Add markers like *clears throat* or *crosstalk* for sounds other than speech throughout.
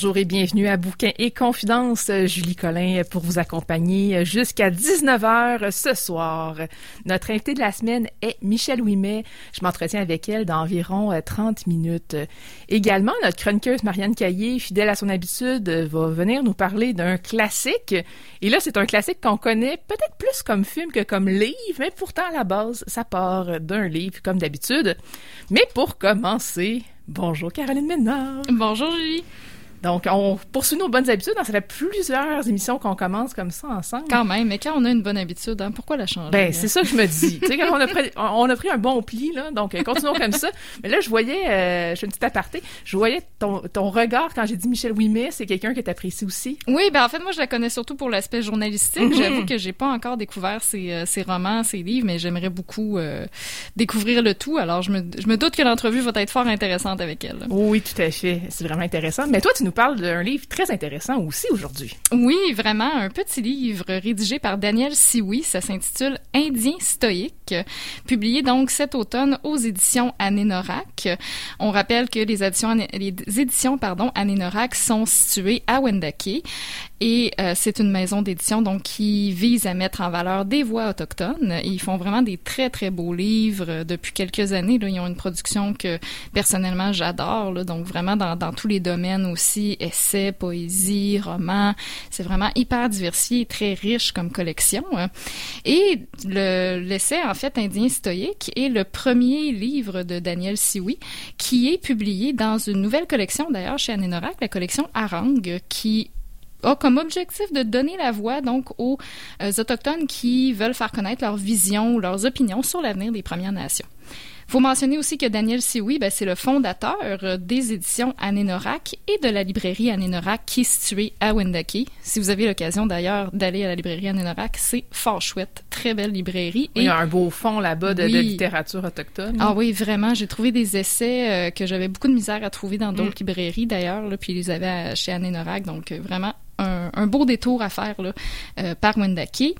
Bonjour et bienvenue à Bouquin et Confidences. Julie Collin pour vous accompagner jusqu'à 19h ce soir. Notre invitée de la semaine est Michelle Ouimet. Je m'entretiens avec elle d'environ 30 minutes. Également, notre chroniqueuse Marianne Caillé, fidèle à son habitude, va venir nous parler d'un classique. Et là, c'est un classique qu'on connaît peut-être plus comme film que comme livre, mais pourtant à la base, ça part d'un livre comme d'habitude. Mais pour commencer, bonjour Caroline Ménard. Bonjour Julie. Donc, on poursuit nos bonnes habitudes. Ça fait plusieurs émissions qu'on commence comme ça ensemble. Quand même, mais quand on a une bonne habitude, hein, pourquoi la changer? Ben, c'est ça que je me dis. tu sais, quand on a, pris, on a pris un bon pli, là, donc euh, continuons comme ça. Mais là, je voyais, euh, je fais une petite aparté, je voyais ton, ton regard quand j'ai dit Michel Ouimet, c'est quelqu'un que tu apprécies aussi. Oui, ben en fait, moi, je la connais surtout pour l'aspect journalistique. Mm-hmm. J'avoue que j'ai pas encore découvert ses, euh, ses, romans, ses livres, mais j'aimerais beaucoup euh, découvrir le tout. Alors, je me, je me doute que l'entrevue va être fort intéressante avec elle. Oui, tout à fait. C'est vraiment intéressant. Mais toi, tu nous parles d'un livre très intéressant aussi aujourd'hui. Oui, vraiment, un petit livre rédigé par Daniel Sioui. Ça s'intitule Indien stoïque, publié donc cet automne aux éditions Anénorak. On rappelle que les éditions, les éditions pardon, Anénorak sont situées à Wendake et euh, c'est une maison d'édition donc qui vise à mettre en valeur des voix autochtones. Ils font vraiment des très très beaux livres depuis quelques années. Là, ils ont une production que personnellement j'adore. Donc vraiment dans, dans tous les domaines aussi, essais, poésie, romans. C'est vraiment hyper diversifié très riche comme collection. Hein. Et le l'essai en fait indien stoïque est le premier livre de Daniel Sioui qui est publié dans une nouvelle collection d'ailleurs chez Anénorak, la collection Harang, qui a comme objectif de donner la voix donc aux euh, autochtones qui veulent faire connaître leur vision ou leurs opinions sur l'avenir des Premières Nations. Faut mentionner aussi que Daniel Sioui, ben, c'est le fondateur euh, des éditions Anénorak et de la librairie Anénorak qui est située à Wendake. Si vous avez l'occasion d'ailleurs d'aller à la librairie Anénorak, c'est fort chouette, très belle librairie. Et il y a un beau fond là-bas de, oui. de, littérature autochtone. Ah oui, vraiment, j'ai trouvé des essais euh, que j'avais beaucoup de misère à trouver dans d'autres mm. librairies d'ailleurs, puis ils les avaient chez Anénorak, donc vraiment un, beau détour à faire là, euh, par Wendake.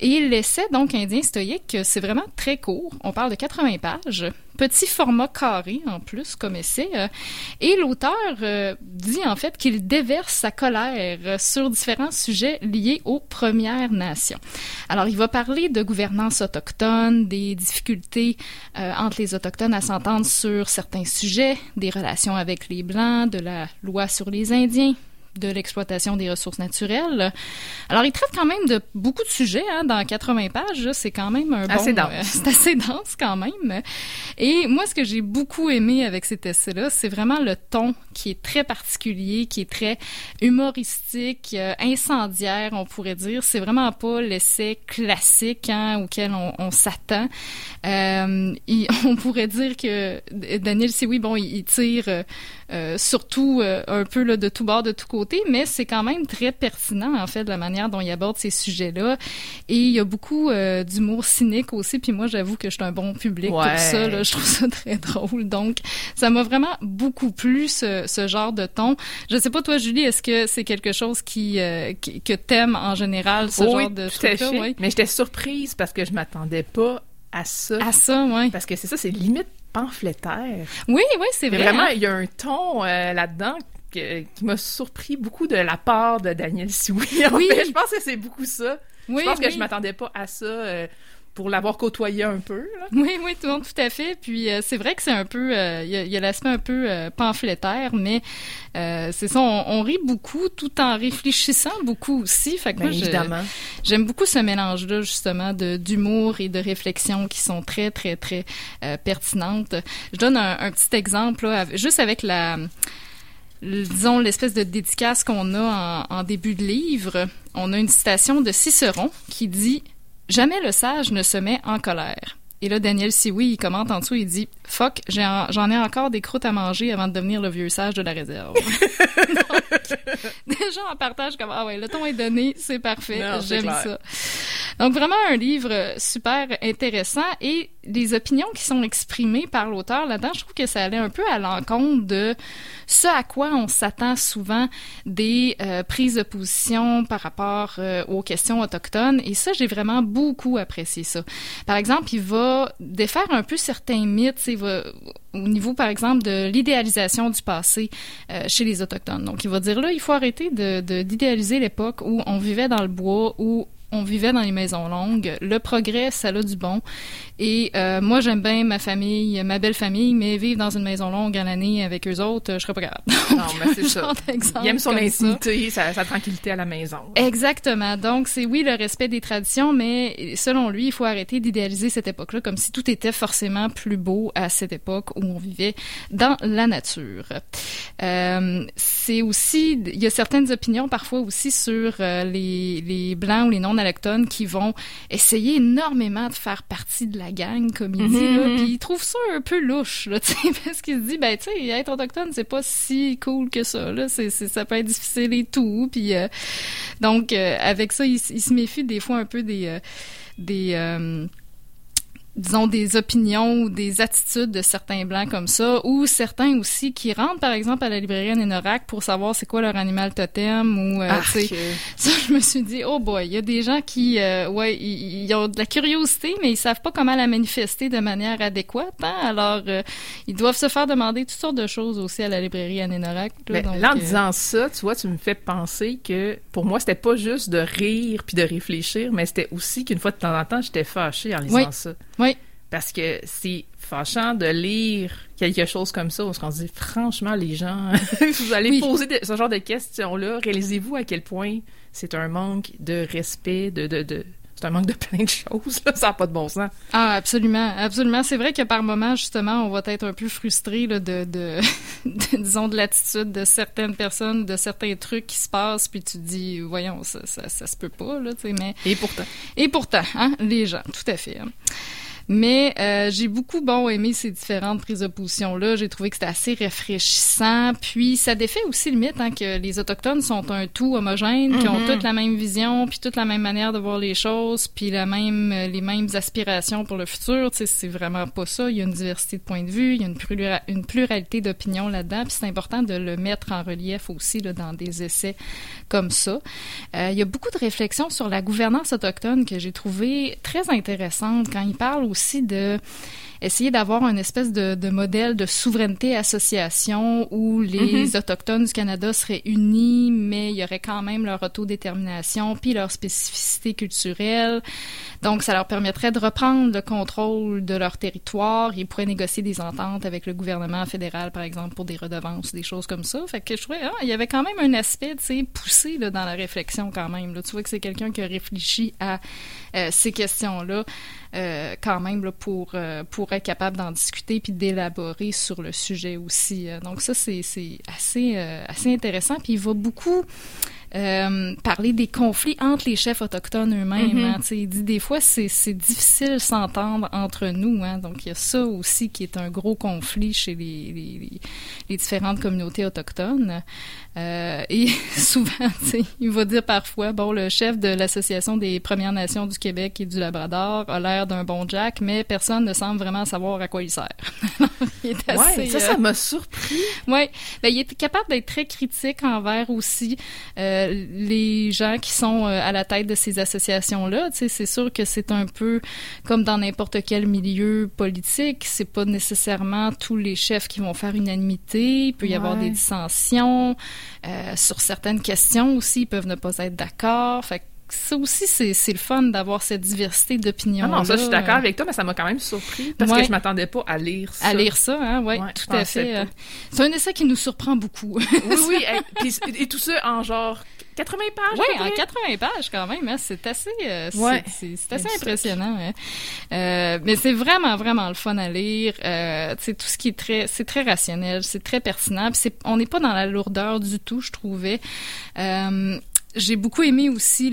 Et l'essai, donc, indien stoïque, c'est vraiment très court. On parle de 80 pages. Petit format carré, en plus, comme essai. Euh, et l'auteur euh, dit, en fait, qu'il déverse sa colère sur différents sujets liés aux Premières Nations. Alors, il va parler de gouvernance autochtone, des difficultés euh, entre les Autochtones à s'entendre sur certains sujets, des relations avec les Blancs, de la loi sur les Indiens, de l'exploitation des ressources naturelles. Alors, il traite quand même de beaucoup de sujets hein, dans 80 pages. C'est quand même un assez bon... dense. Euh, *laughs* c'est assez dense quand même. Et moi, ce que j'ai beaucoup aimé avec cet essai-là, c'est vraiment le ton qui est très particulier, qui est très humoristique, euh, incendiaire, on pourrait dire. C'est vraiment pas l'essai classique hein, auquel on, on s'attend. Euh, *laughs* on pourrait dire que Daniel Sioui, bon, il, tire surtout euh, un peu là, de tout bord, de tout côté, mais c'est quand même très pertinent en fait de la manière dont il aborde ces sujets-là. Et il y a beaucoup euh, d'humour cynique aussi. Puis moi, j'avoue que je suis un bon public ouais. pour ça. Là, je trouve ça *laughs* très drôle. Donc, ça m'a vraiment beaucoup plu ce, ce, genre de ton. Je sais pas toi, Julie, est-ce que c'est quelque chose qui, qui que t'aimes en général ce oui, genre de tout à fait. Oui. Mais j'étais surprise parce que je m'attendais pas à ça. À ça, oui. Parce que c'est ça, c'est limite pamphlétaire. Oui, oui, c'est vrai. Vraiment, il y a un ton euh, là-dedans que, qui m'a surpris beaucoup de la part de Daniel Sioui. *laughs* En Oui. fait, je pense que c'est beaucoup ça. Oui, je pense que je m'attendais pas à ça. Euh, pour l'avoir côtoyé un peu. Là. *laughs* Oui, oui, tout, tout à fait. Puis euh, c'est vrai que c'est un peu, euh, il y a, l'aspect un peu euh, pamphlétaire, mais c'est ça, on, rit beaucoup tout en réfléchissant beaucoup aussi. Fait que moi, évidemment. J'aime beaucoup ce mélange-là justement de d'humour et de réflexion qui sont très, très, très pertinentes. Je donne un, petit exemple là, juste avec la disons, l'espèce de dédicace qu'on a en, en, début de livre, on a une citation de Cicéron qui dit Jamais le sage ne se met en colère. Et là, Daniel Sioui, il commente en dessous, il dit Fuck, j'en ai, encore des croûtes à manger avant de devenir le vieux sage de la réserve. *laughs* déjà, en partage comme Ah ouais, le ton est donné, c'est parfait, j'aime ça. Donc, vraiment un livre super intéressant et les opinions qui sont exprimées par l'auteur là-dedans, je trouve que ça allait un peu à l'encontre de ce à quoi on s'attend souvent des euh, prises de position par rapport euh, aux questions autochtones. Et ça, j'ai vraiment beaucoup apprécié ça. Par exemple, il va défaire un peu certains mythes. Il va au niveau, par exemple, de l'idéalisation du passé euh, chez les Autochtones. Donc, il va dire là, il faut arrêter de d'idéaliser l'époque où on vivait dans le bois, où on vivait dans les maisons longues. Le progrès, ça a du bon. Et euh, moi, j'aime bien ma famille, ma belle famille, mais vivre dans une maison longue à l'année avec eux autres, je serais pas capable. non, mais c'est *laughs* ça. Il aime son intimité, sa, tranquillité à la maison. Exactement. Donc, c'est oui le respect des traditions, mais selon lui, il faut arrêter d'idéaliser cette époque-là comme si tout était forcément plus beau à cette époque où on vivait dans la nature. Euh, c'est aussi, il y a certaines opinions parfois aussi sur euh, les, les blancs ou les non qui vont essayer énormément de faire partie de la gang, comme il dit, mhm. puis il trouve ça un peu louche, là, parce qu'il se dit, ben, tu sais, être autochtone, c'est pas si cool que ça, là, c'est, ça peut être difficile et tout, puis donc, avec ça, il, se méfie des fois un peu des... Des disons, des opinions ou des attitudes de certains blancs comme ça, ou certains aussi qui rentrent, par exemple, à la librairie Nénorac pour savoir c'est quoi leur animal totem, ou, euh, tu sais, *laughs* ça, je me suis dit, oh boy, il y a des gens qui, euh, ouais, ils, ont de la curiosité, mais ils savent pas comment la manifester de manière adéquate, hein? alors euh, ils doivent se faire demander toutes sortes de choses aussi à la librairie Nénorac. Là, en disant ça, tu vois, tu me fais penser que, pour moi, c'était pas juste de rire puis de réfléchir, mais c'était aussi qu'une fois de temps en temps, j'étais fâchée en lisant ça. Oui. Parce que c'est fâchant de lire quelque chose comme ça, parce qu'on se dit, franchement, les gens, *laughs* vous allez poser ce genre de questions-là, réalisez-vous à quel point c'est un manque de respect, de, de, de c'est un manque de plein de choses, là. *laughs* ça n'a pas de bon sens. Ah, absolument, absolument. C'est vrai que par moments, justement, on va être un peu frustré de, *laughs* de, disons, de l'attitude de certaines personnes, de certains trucs qui se passent, puis tu te dis, voyons, ça, ça, ça se peut pas, là, tu sais, mais... Et pourtant. Et pourtant, hein, les gens, tout à fait. Hein. Mais euh, j'ai beaucoup bon aimé ces différentes prises de position là. J'ai trouvé que c'était assez rafraîchissant. Puis ça défait aussi le mythe hein, que les autochtones sont un tout homogène, qui ont mm-hmm. toutes la même vision, puis toute la même manière de voir les choses, puis la même euh, les mêmes aspirations pour le futur. Tu sais, c'est vraiment pas ça. Il y a une diversité de points de vue, il y a une, une pluralité d'opinions là-dedans. Puis c'est important de le mettre en relief aussi là, dans des essais comme ça. Euh, il y a beaucoup de réflexions sur la gouvernance autochtone que j'ai trouvé très intéressante quand il parle aussi aussi de essayer d'avoir une espèce de, de, modèle de souveraineté association où les mm-hmm. autochtones du Canada seraient unis, mais il y aurait quand même leur autodétermination puis leur spécificité culturelle. Donc, ça leur permettrait de reprendre le contrôle de leur territoire. Ils pourraient négocier des ententes avec le gouvernement fédéral, par exemple, pour des redevances, des choses comme ça. Fait que je trouvais, ah, il y avait quand même un aspect, tu sais, poussé là, dans la réflexion quand même. Là. Tu vois que c'est quelqu'un qui a réfléchi à euh, ces questions-là euh, quand même là, pour, euh, pour être capable d'en discuter puis d'élaborer sur le sujet aussi. donc ça, c'est assez, assez intéressant. Puis il va beaucoup euh, parler des conflits entre les chefs autochtones eux-mêmes. Mm-hmm. Hein, il dit des fois c'est difficile s'entendre entre nous. Hein, donc il y a ça aussi qui est un gros conflit chez les, les, les différentes communautés autochtones. Euh, et *laughs* souvent, il va dire parfois, bon, le chef de l'Association des Premières Nations du Québec et du Labrador a l'air d'un bon Jack, mais personne ne semble vraiment savoir à quoi il sert. *laughs* il est assez, ouais, ça, ça euh, m'a surpris. Oui, ben, il est capable d'être très critique envers aussi euh, les gens qui sont euh, à la tête de ces associations-là. C'est sûr que c'est un peu comme dans n'importe quel milieu politique, c'est pas nécessairement tous les chefs qui vont faire unanimité, il peut y avoir des dissensions. Euh, sur certaines questions aussi, ils peuvent ne pas être d'accord. Fait ça aussi, c'est le fun d'avoir cette diversité d'opinions. Ah non, ça, je suis d'accord avec toi, mais ça m'a quand même surpris parce que je m'attendais pas à lire ça. À lire ça, hein, ouais, tout à fait. C'est un essai qui nous surprend beaucoup. oui, oui, *laughs* et, et, tout ça en genre 80 pages? Oui, en 80 pages quand même. Hein, c'est assez, euh, c'est assez impressionnant. Hein. Euh, mais c'est vraiment, vraiment le fun à lire. Euh, tout ce qui est très, c'est très rationnel, c'est très pertinent. On n'est pas dans la lourdeur du tout, je trouvais. Euh, j'ai beaucoup aimé aussi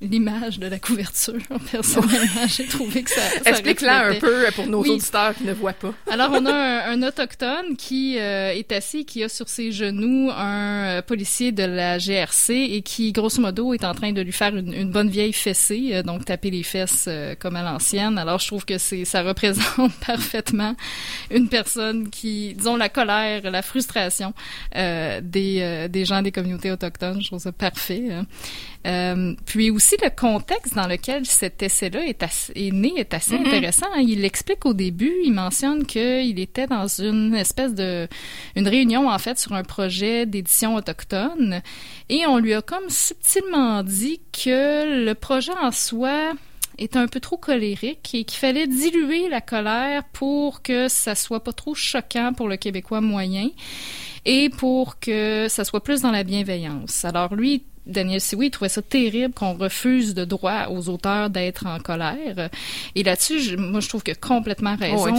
l'image de la couverture, *laughs* personnellement. J'ai trouvé que ça. ça Explique-la un peu pour nos auditeurs qui ne voient pas. Alors, on a *laughs* un, autochtone qui euh, est assis, qui a sur ses genoux un euh, policier de la GRC et qui, grosso modo, est en train de lui faire une, bonne vieille fessée, euh, donc taper les fesses comme à l'ancienne. Alors, je trouve que c'est ça représente *laughs* parfaitement une personne qui, disons, la colère, la frustration des, des gens des communautés autochtones. Je trouve ça parfait. Euh, puis aussi le contexte dans lequel cet essai-là est, est, né est assez mm-hmm. intéressant. Hein. Il l'explique au début, il mentionne qu'il était dans une espèce de une réunion en fait sur un projet d'édition autochtone et on lui a comme subtilement dit que le projet en soi est un peu trop colérique et qu'il fallait diluer la colère pour que ça soit pas trop choquant pour le Québécois moyen et pour que ça soit plus dans la bienveillance. Alors lui, Daniel Sioui trouvait ça terrible qu'on refuse de droit aux auteurs d'être en colère. Et là-dessus, moi, je trouve que complètement raison.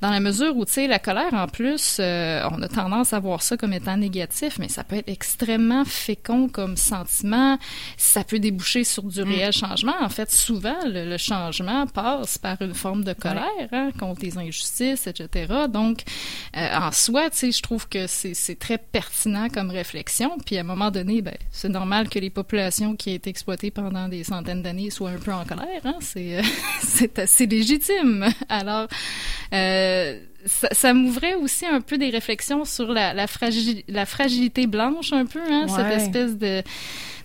dans la mesure où, tu sais, la colère, en plus, euh, on a tendance à voir ça comme étant négatif, mais ça peut être extrêmement fécond comme sentiment. Ça peut déboucher sur du mm. réel changement. En fait, souvent, le, changement passe par une forme de colère hein, contre les injustices, etc. Donc, euh, en soi, tu sais, je trouve que c'est très pertinent comme réflexion. Puis, à un moment donné, ben, c'est normal mal que les populations qui ont été exploitées pendant des centaines d'années soient un peu en colère. Hein? C'est, *laughs* c'est assez légitime. Alors, euh, ça, m'ouvrait aussi un peu des réflexions sur la, la, la fragilité blanche, un peu, hein? cette espèce de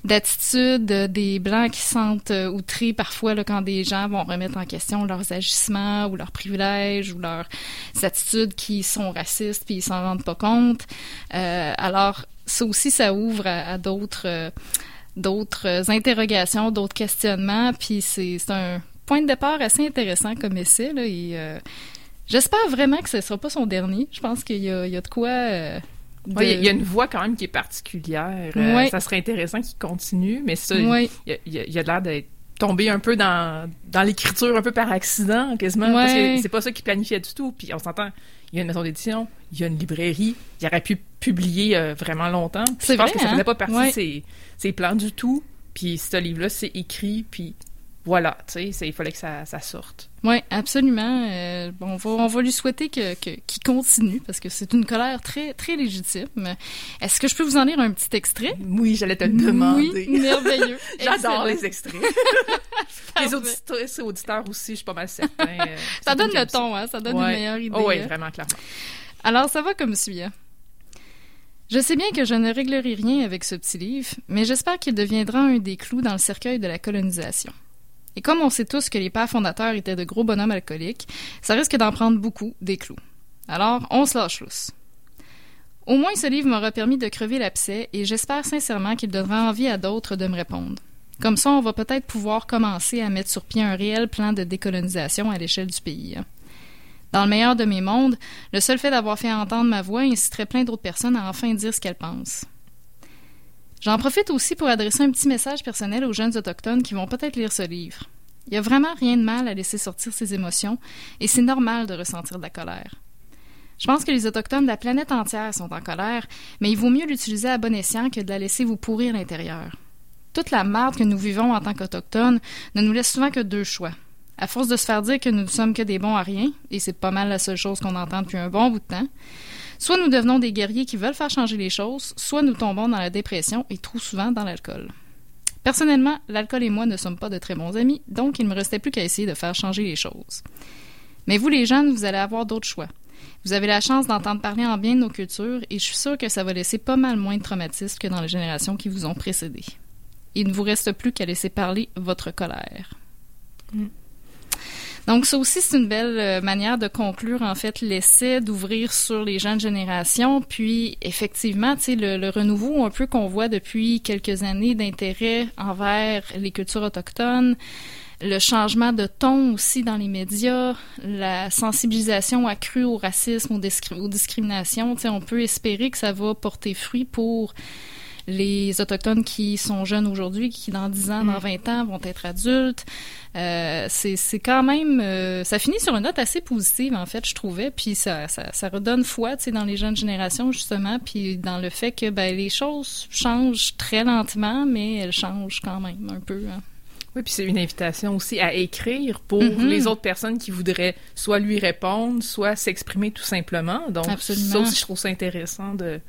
d'attitude des blancs qui sentent euh, outrés parfois là, quand des gens vont remettre en question leurs agissements ou leurs privilèges ou leurs attitudes qui sont racistes puis ils s'en rendent pas compte. Euh, alors ça aussi, ça ouvre à, d'autres euh, d'autres interrogations, d'autres questionnements, puis c'est un point de départ assez intéressant comme essai. Là, et, euh, j'espère vraiment que ce ne sera pas son dernier. Je pense qu'il y, a, de quoi... Euh, il y a une voix quand même qui est particulière. ça serait intéressant qu'il continue, mais ça, il, y a, l'air d'être tombé un peu dans, dans l'écriture un peu par accident, quasiment, parce que c'est pas ça qu'il planifiait du tout. Puis on s'entend, il y a une maison d'édition, il y a une librairie, il aurait pu publier euh, vraiment longtemps. C'est vrai, que ça hein? faisait pas partie de ses, plans du tout. Puis ce livre-là, c'est écrit, puis voilà, tu sais, il fallait que ça, sorte. Oui, absolument. Euh, bon, on, va, lui souhaiter que, qu'il continue parce que c'est une colère très, très légitime. Est-ce que je peux vous en lire un petit extrait? Oui, j'allais te le demander. Oui, merveilleux. *laughs* J'adore les extraits. *laughs* les auditeurs, auditeurs aussi, je suis pas mal certain. Euh, ça donne le ton, hein? Ça donne une meilleure idée. Oh, oui, vraiment, clairement. Alors, ça va comme suit. Hein. Je sais bien que je ne réglerai rien avec ce petit livre, mais j'espère qu'il deviendra un des clous dans le cercueil de la colonisation. Et comme on sait tous que les pères fondateurs étaient de gros bonhommes alcooliques, ça risque d'en prendre beaucoup des clous. Alors, on se lâche lousse. Au moins, ce livre m'aura permis de crever l'abcès et j'espère sincèrement qu'il donnera envie à d'autres de me répondre. Comme ça, on va peut-être pouvoir commencer à mettre sur pied un réel plan de décolonisation à l'échelle du pays. Dans le meilleur de mes mondes, le seul fait d'avoir fait entendre ma voix inciterait plein d'autres personnes à enfin dire ce qu'elles pensent. J'en profite aussi pour adresser un petit message personnel aux jeunes autochtones qui vont peut-être lire ce livre. Il n'y a vraiment rien de mal à laisser sortir ses émotions, et c'est normal de ressentir de la colère. Je pense que les Autochtones de la planète entière sont en colère, mais il vaut mieux l'utiliser à bon escient que de la laisser vous pourrir l'intérieur. Toute la marde que nous vivons en tant qu'Autochtones ne nous laisse souvent que deux choix. À force de se faire dire que nous ne sommes que des bons à rien, et c'est pas mal la seule chose qu'on entend depuis un bon bout de temps, Soit nous devenons des guerriers qui veulent faire changer les choses, soit nous tombons dans la dépression et trop souvent dans l'alcool. Personnellement, l'alcool et moi ne sommes pas de très bons amis, donc il ne me restait plus qu'à essayer de faire changer les choses. Mais vous, les jeunes, vous allez avoir d'autres choix. Vous avez la chance d'entendre parler en bien de nos cultures et je suis sûre que ça va laisser pas mal moins de traumatisme que dans les générations qui vous ont précédé. Il ne vous reste plus qu'à laisser parler votre colère. Mm. Donc ça aussi c'est une belle euh, manière de conclure en fait l'essai, d'ouvrir sur les jeunes générations, puis effectivement, tu le, le, renouveau un peu qu'on voit depuis quelques années d'intérêt envers les cultures autochtones, le changement de ton aussi dans les médias, la sensibilisation accrue au racisme, aux, aux discriminations, tu on peut espérer que ça va porter fruit pour les Autochtones qui sont jeunes aujourd'hui, qui dans 10 ans, dans 20 mm. ans vont être adultes. Euh, c'est quand même... Euh, ça finit sur une note assez positive, en fait, je trouvais. Puis ça, ça, ça redonne foi, tu sais, dans les jeunes générations, justement, puis dans le fait que ben, les choses changent très lentement, mais elles changent quand même un peu. Hein. Oui, puis c'est une invitation aussi à écrire pour mm-hmm. les autres personnes qui voudraient soit lui répondre, soit s'exprimer tout simplement. Donc, Absolument. ça aussi, je trouve ça intéressant de,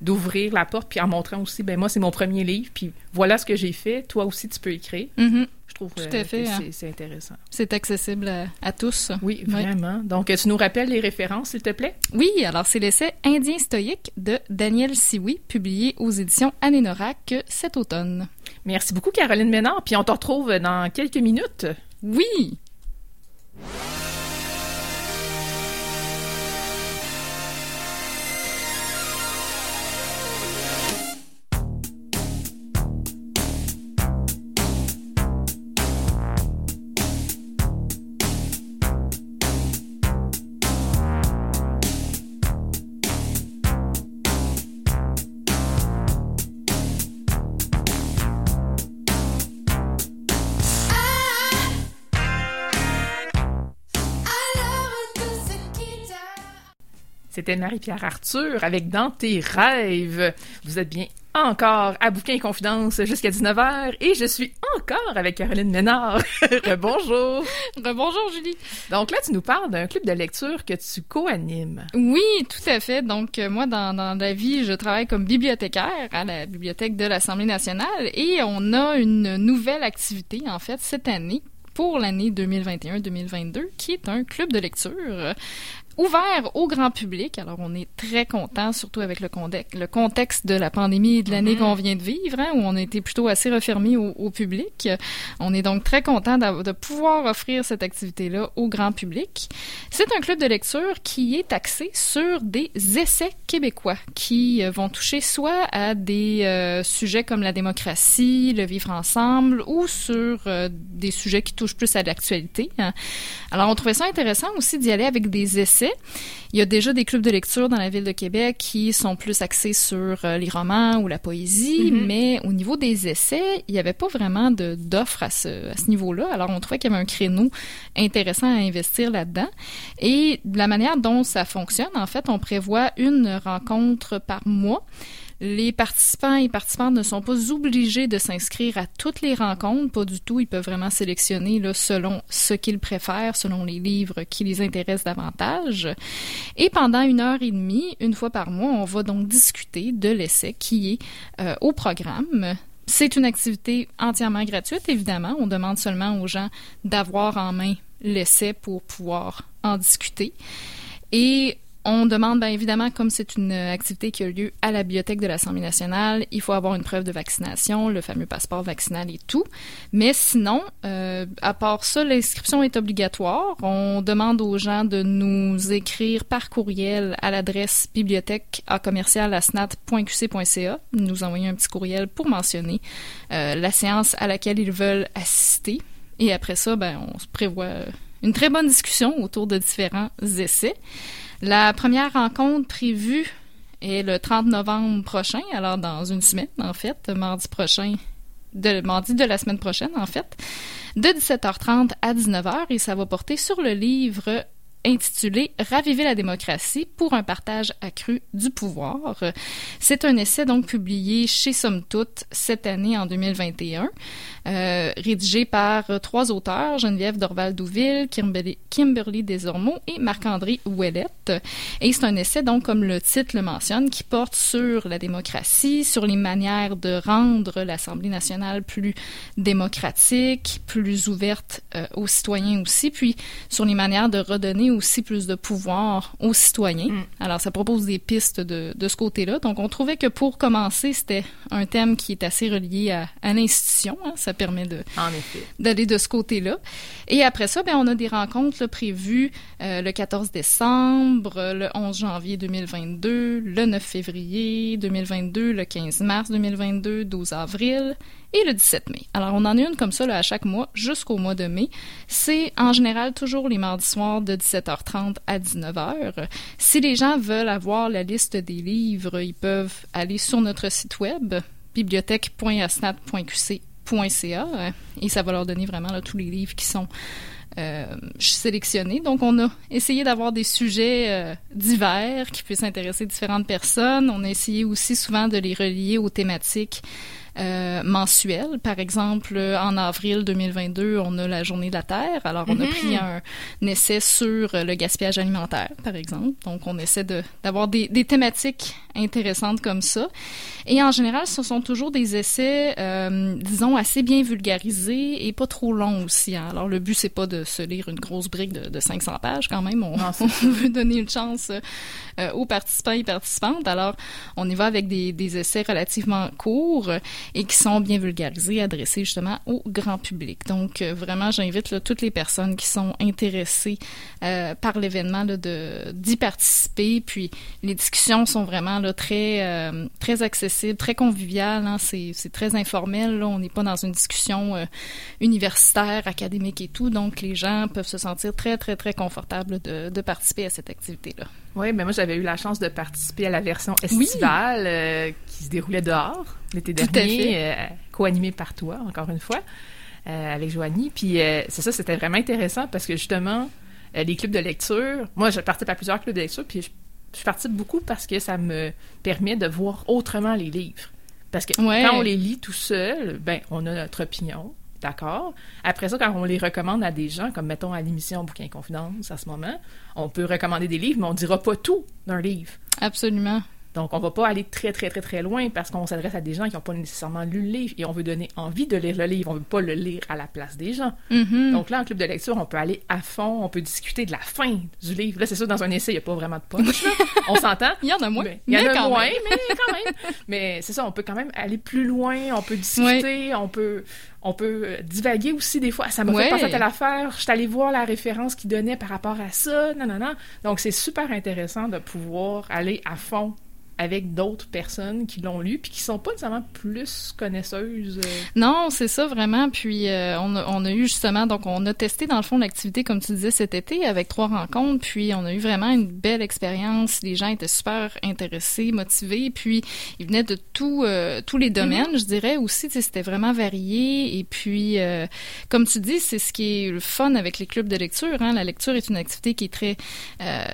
d'ouvrir la porte, puis en montrant aussi, ben moi, c'est mon premier livre, puis voilà ce que j'ai fait, toi aussi, tu peux écrire. Mm-hmm. Je trouve Tout à fait, hein. c'est intéressant. C'est accessible à, tous. Oui, vraiment. Donc, tu nous rappelles les références, s'il te plaît? Oui, alors c'est l'essai Indien stoïque de Daniel Siwi, publié aux éditions Anénorac cet automne. Merci beaucoup, Caroline Ménard, puis on te retrouve dans quelques minutes. Oui! C'était Marie-Pierre Arthur avec Dans tes rêves. Vous êtes bien encore à Bouquin et Confidence jusqu'à 19h et je suis encore avec Caroline Ménard. *laughs* Bonjour. Bonjour Julie. Donc là, tu nous parles d'un club de lecture que tu co-animes. Oui, tout à fait. Donc euh, moi, dans, dans la vie, je travaille comme bibliothécaire à la bibliothèque de l'Assemblée nationale et on a une nouvelle activité, en fait, cette année pour l'année 2021-2022, qui est un club de lecture ouvert au grand public. Alors, on est très content, surtout avec le, le contexte de la pandémie et de l'année mm-hmm. qu'on vient de vivre, hein, où on a été plutôt assez refermé au, public. On est donc très content de pouvoir offrir cette activité-là au grand public. C'est un club de lecture qui est axé sur des essais québécois qui euh, vont toucher soit à des euh, sujets comme la démocratie, le vivre ensemble, ou sur euh, des sujets qui touchent plus à l'actualité. Hein. Alors, on trouvait ça intéressant aussi d'y aller avec des essais il y a déjà des clubs de lecture dans la ville de Québec qui sont plus axés sur euh, les romans ou la poésie, mm-hmm. mais au niveau des essais, il n'y avait pas vraiment d'offres à ce, à ce niveau-là. Alors, on trouvait qu'il y avait un créneau intéressant à investir là-dedans. Et de la manière dont ça fonctionne, en fait, on prévoit une rencontre par mois. Les participants et participantes ne sont pas obligés de s'inscrire à toutes les rencontres, pas du tout. Ils peuvent vraiment sélectionner là, selon ce qu'ils préfèrent, selon les livres qui les intéressent davantage. Et pendant une heure et demie, une fois par mois, on va donc discuter de l'essai qui est euh, au programme. C'est une activité entièrement gratuite, évidemment. On demande seulement aux gens d'avoir en main l'essai pour pouvoir en discuter. Et on demande, bien évidemment, comme c'est une activité qui a lieu à la bibliothèque de l'Assemblée nationale, il faut avoir une preuve de vaccination, le fameux passeport vaccinal et tout. Mais sinon, euh, à part ça, l'inscription est obligatoire. On demande aux gens de nous écrire par courriel à l'adresse bibliothèque à commercial nous envoyer un petit courriel pour mentionner euh, la séance à laquelle ils veulent assister. Et après ça, ben, on se prévoit une très bonne discussion autour de différents essais. La première rencontre prévue est le 30 novembre prochain, alors dans une semaine, en fait, mardi prochain, de, mardi de la semaine prochaine, en fait, de 17h30 à 19h, et ça va porter sur le livre intitulé Raviver la démocratie pour un partage accru du pouvoir. C'est un essai donc publié chez Somme Toute cette année en 2021, euh, rédigé par trois auteurs, Geneviève Dorval-Douville, Kimberly, Kimberly Desormeaux et Marc-André Ouellette. Et c'est un essai donc, comme le titre le mentionne, qui porte sur la démocratie, sur les manières de rendre l'Assemblée nationale plus démocratique, plus ouverte euh, aux citoyens aussi, puis sur les manières de redonner donner aussi plus de pouvoir aux citoyens. Mm. Alors, ça propose des pistes de, de ce côté-là. Donc, on trouvait que pour commencer, c'était un thème qui est assez relié à, à l'institution. hein. Ça permet de, d'aller de ce côté-là. Et après ça, ben, on a des rencontres là, prévues euh, le 14 décembre, le 11 janvier 2022, le 9 février 2022, le 15 mars 2022, 12 avril et le 17 mai. Alors, on en a une comme ça là, à chaque mois jusqu'au mois de mai. C'est en général toujours les mardis soirs de 17h30 à 19h. Si les gens veulent avoir la liste des livres, ils peuvent aller sur notre site web bibliothèque.asnat.qc.ca et ça va leur donner vraiment là, tous les livres qui sont euh, sélectionnés. Donc, on a essayé d'avoir des sujets euh, divers qui puissent intéresser différentes personnes. On a essayé aussi souvent de les relier aux thématiques euh, mensuelles. Par exemple, euh, en avril 2022, on a la Journée de la Terre. Alors, on a Mhm. pris un, un essai sur euh, le gaspillage alimentaire, par exemple. Donc, on essaie de- d'avoir des, des thématiques intéressantes comme ça. Et en général, ce sont toujours des essais, euh, disons, assez bien vulgarisés et pas trop longs aussi. hein. Alors, le but, c'est pas de se lire une grosse brique de, de 500 pages quand même. On, Non, c'est *laughs* on veut donner une chance euh, aux participants et participantes. Alors, on y va avec des, des essais relativement courts et qui sont bien vulgarisés, adressés justement au grand public. Donc, euh, vraiment, j'invite toutes les personnes qui sont intéressées euh, par l'événement d'y participer. Puis, les discussions sont vraiment euh, très accessibles, très conviviales. hein. C'est très informel. On n'est pas dans une discussion universitaire, académique et tout. Donc, les gens peuvent se sentir très, très, très confortables de, de participer à cette activité-là. Oui, mais moi, j'avais eu la chance de participer à la version Oui. estivale euh, qui se déroulait dehors l'été dernier, euh, co-animée par toi, encore une fois, euh, avec Joanie. Puis c'est ça, c'était vraiment intéressant parce que justement, les clubs de lecture, moi, je participe à plusieurs clubs de lecture, puis je, je participe beaucoup parce que ça me permet de voir autrement les livres. Parce que Ouais. quand on les lit tout seul, ben, on a notre opinion. D'accord? Après ça, quand on les recommande à des gens, comme mettons à l'émission Bouquin Confidence à ce moment, on peut recommander des livres, mais on dira pas tout d'un livre. Absolument. Donc, on va pas aller très, très, très, très loin parce qu'on s'adresse à des gens qui n'ont pas nécessairement lu le livre et on veut donner envie de lire le livre. On veut pas le lire à la place des gens. Mhm. Donc là, en club de lecture, on peut aller à fond, on peut discuter de la fin du livre. Là, c'est sûr, dans un essai, il n'y a pas vraiment de punch. là. on s'entend? *laughs* Il y en a moins. Il y en a moins, même. mais quand même. Mais c'est ça, on peut quand même aller plus loin, on peut discuter, on peut on peut euh, divaguer aussi des fois. Ça m'a Ouais. fait penser à telle affaire, je suis allée voir la référence qu'il donnait par rapport à ça, non, non, non. Donc c'est super intéressant de pouvoir aller à fond avec d'autres personnes qui l'ont lu puis qui sont pas nécessairement plus connaisseuses. euh. Non, c'est ça vraiment. Puis euh, on, a, on a eu justement, donc on a testé dans le fond l'activité comme tu disais cet été avec trois rencontres. Puis on a eu vraiment une belle expérience. Les gens étaient super intéressés, motivés. Puis ils venaient de tout, euh, tous les domaines, je dirais aussi. C'était vraiment varié. Et puis euh, comme tu dis, c'est ce qui est le fun avec les clubs de lecture. Hein. La lecture est une activité qui est très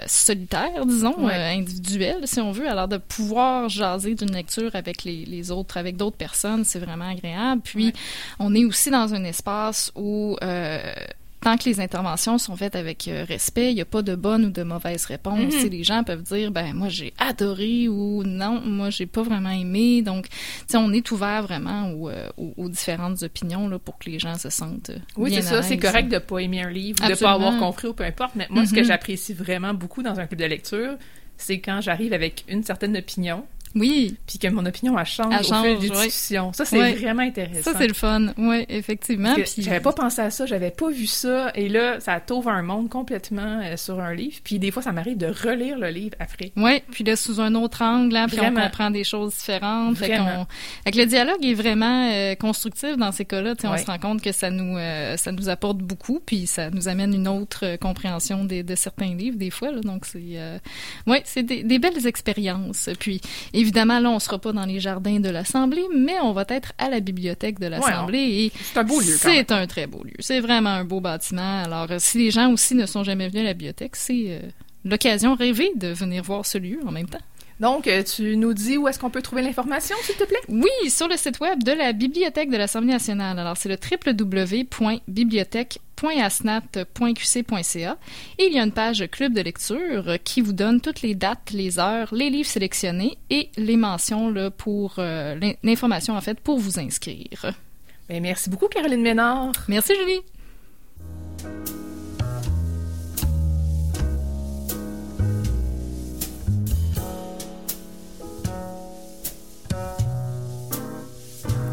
solitaire, disons, Ouais. individuelle si on veut. Alors de pouvoir jaser d'une lecture avec les, les autres, avec d'autres personnes, c'est vraiment agréable. Puis Ouais. on est aussi dans un espace où euh, tant que les interventions sont faites avec euh, respect, il n'y a pas de bonne ou de mauvaise réponse. Tu sais, Les gens peuvent dire, ben moi j'ai adoré ou non, moi j'ai pas vraiment aimé. Donc, tu sais, on est ouvert vraiment aux, euh, aux- aux différentes opinions là, pour que les gens se sentent Oui, c'est ça. C'est correct de pas aimer un livre, de Absolument. pas avoir compris ou peu importe. Mais moi, ce que Mhm. j'apprécie vraiment beaucoup dans un club de lecture, c'est quand j'arrive avec une certaine opinion, Oui, puis que mon opinion elle change Elle au change, fil des discussions. Ça, c'est vraiment intéressant. ça c'est le fun. Oui, effectivement. Puis- J'avais pas pensé à ça, j'avais pas vu ça, et là, ça t'ouvre un monde complètement euh, sur un livre. Puis des fois, ça m'arrive de relire le livre après. Oui, puis là, sous un autre angle, hein, puis on comprend des choses différentes. Fait Vraiment. qu'on- fait que le dialogue est vraiment euh, constructif dans ces cas-là. Sais, On se rend compte que ça nous, euh, ça nous apporte beaucoup, puis ça nous amène une autre compréhension des, de certains livres, des fois. Là. Donc, c'est euh, ouais, c'est des, des belles expériences. Puis, évidemment, là, on sera pas dans les jardins de l'Assemblée, mais on va être à la bibliothèque de l'Assemblée. C'est un beau lieu c'est un très beau lieu. C'est vraiment un beau bâtiment. Alors, euh, si les gens aussi ne sont jamais venus à la bibliothèque, c'est euh, l'occasion rêvée de venir voir ce lieu en même temps. Donc, euh, tu nous dis où est-ce qu'on peut trouver l'information, s'il te plaît? Oui, sur le site web de la Bibliothèque de l'Assemblée nationale. Alors, c'est le www.bibliothèque.asnat.qc.ca et il y a une page Club de lecture qui vous donne toutes les dates, les heures, les livres sélectionnés et les mentions là, pour euh, l'in- l'information en fait pour vous inscrire. Ben, merci beaucoup, Caroline Ménard. Merci Julie.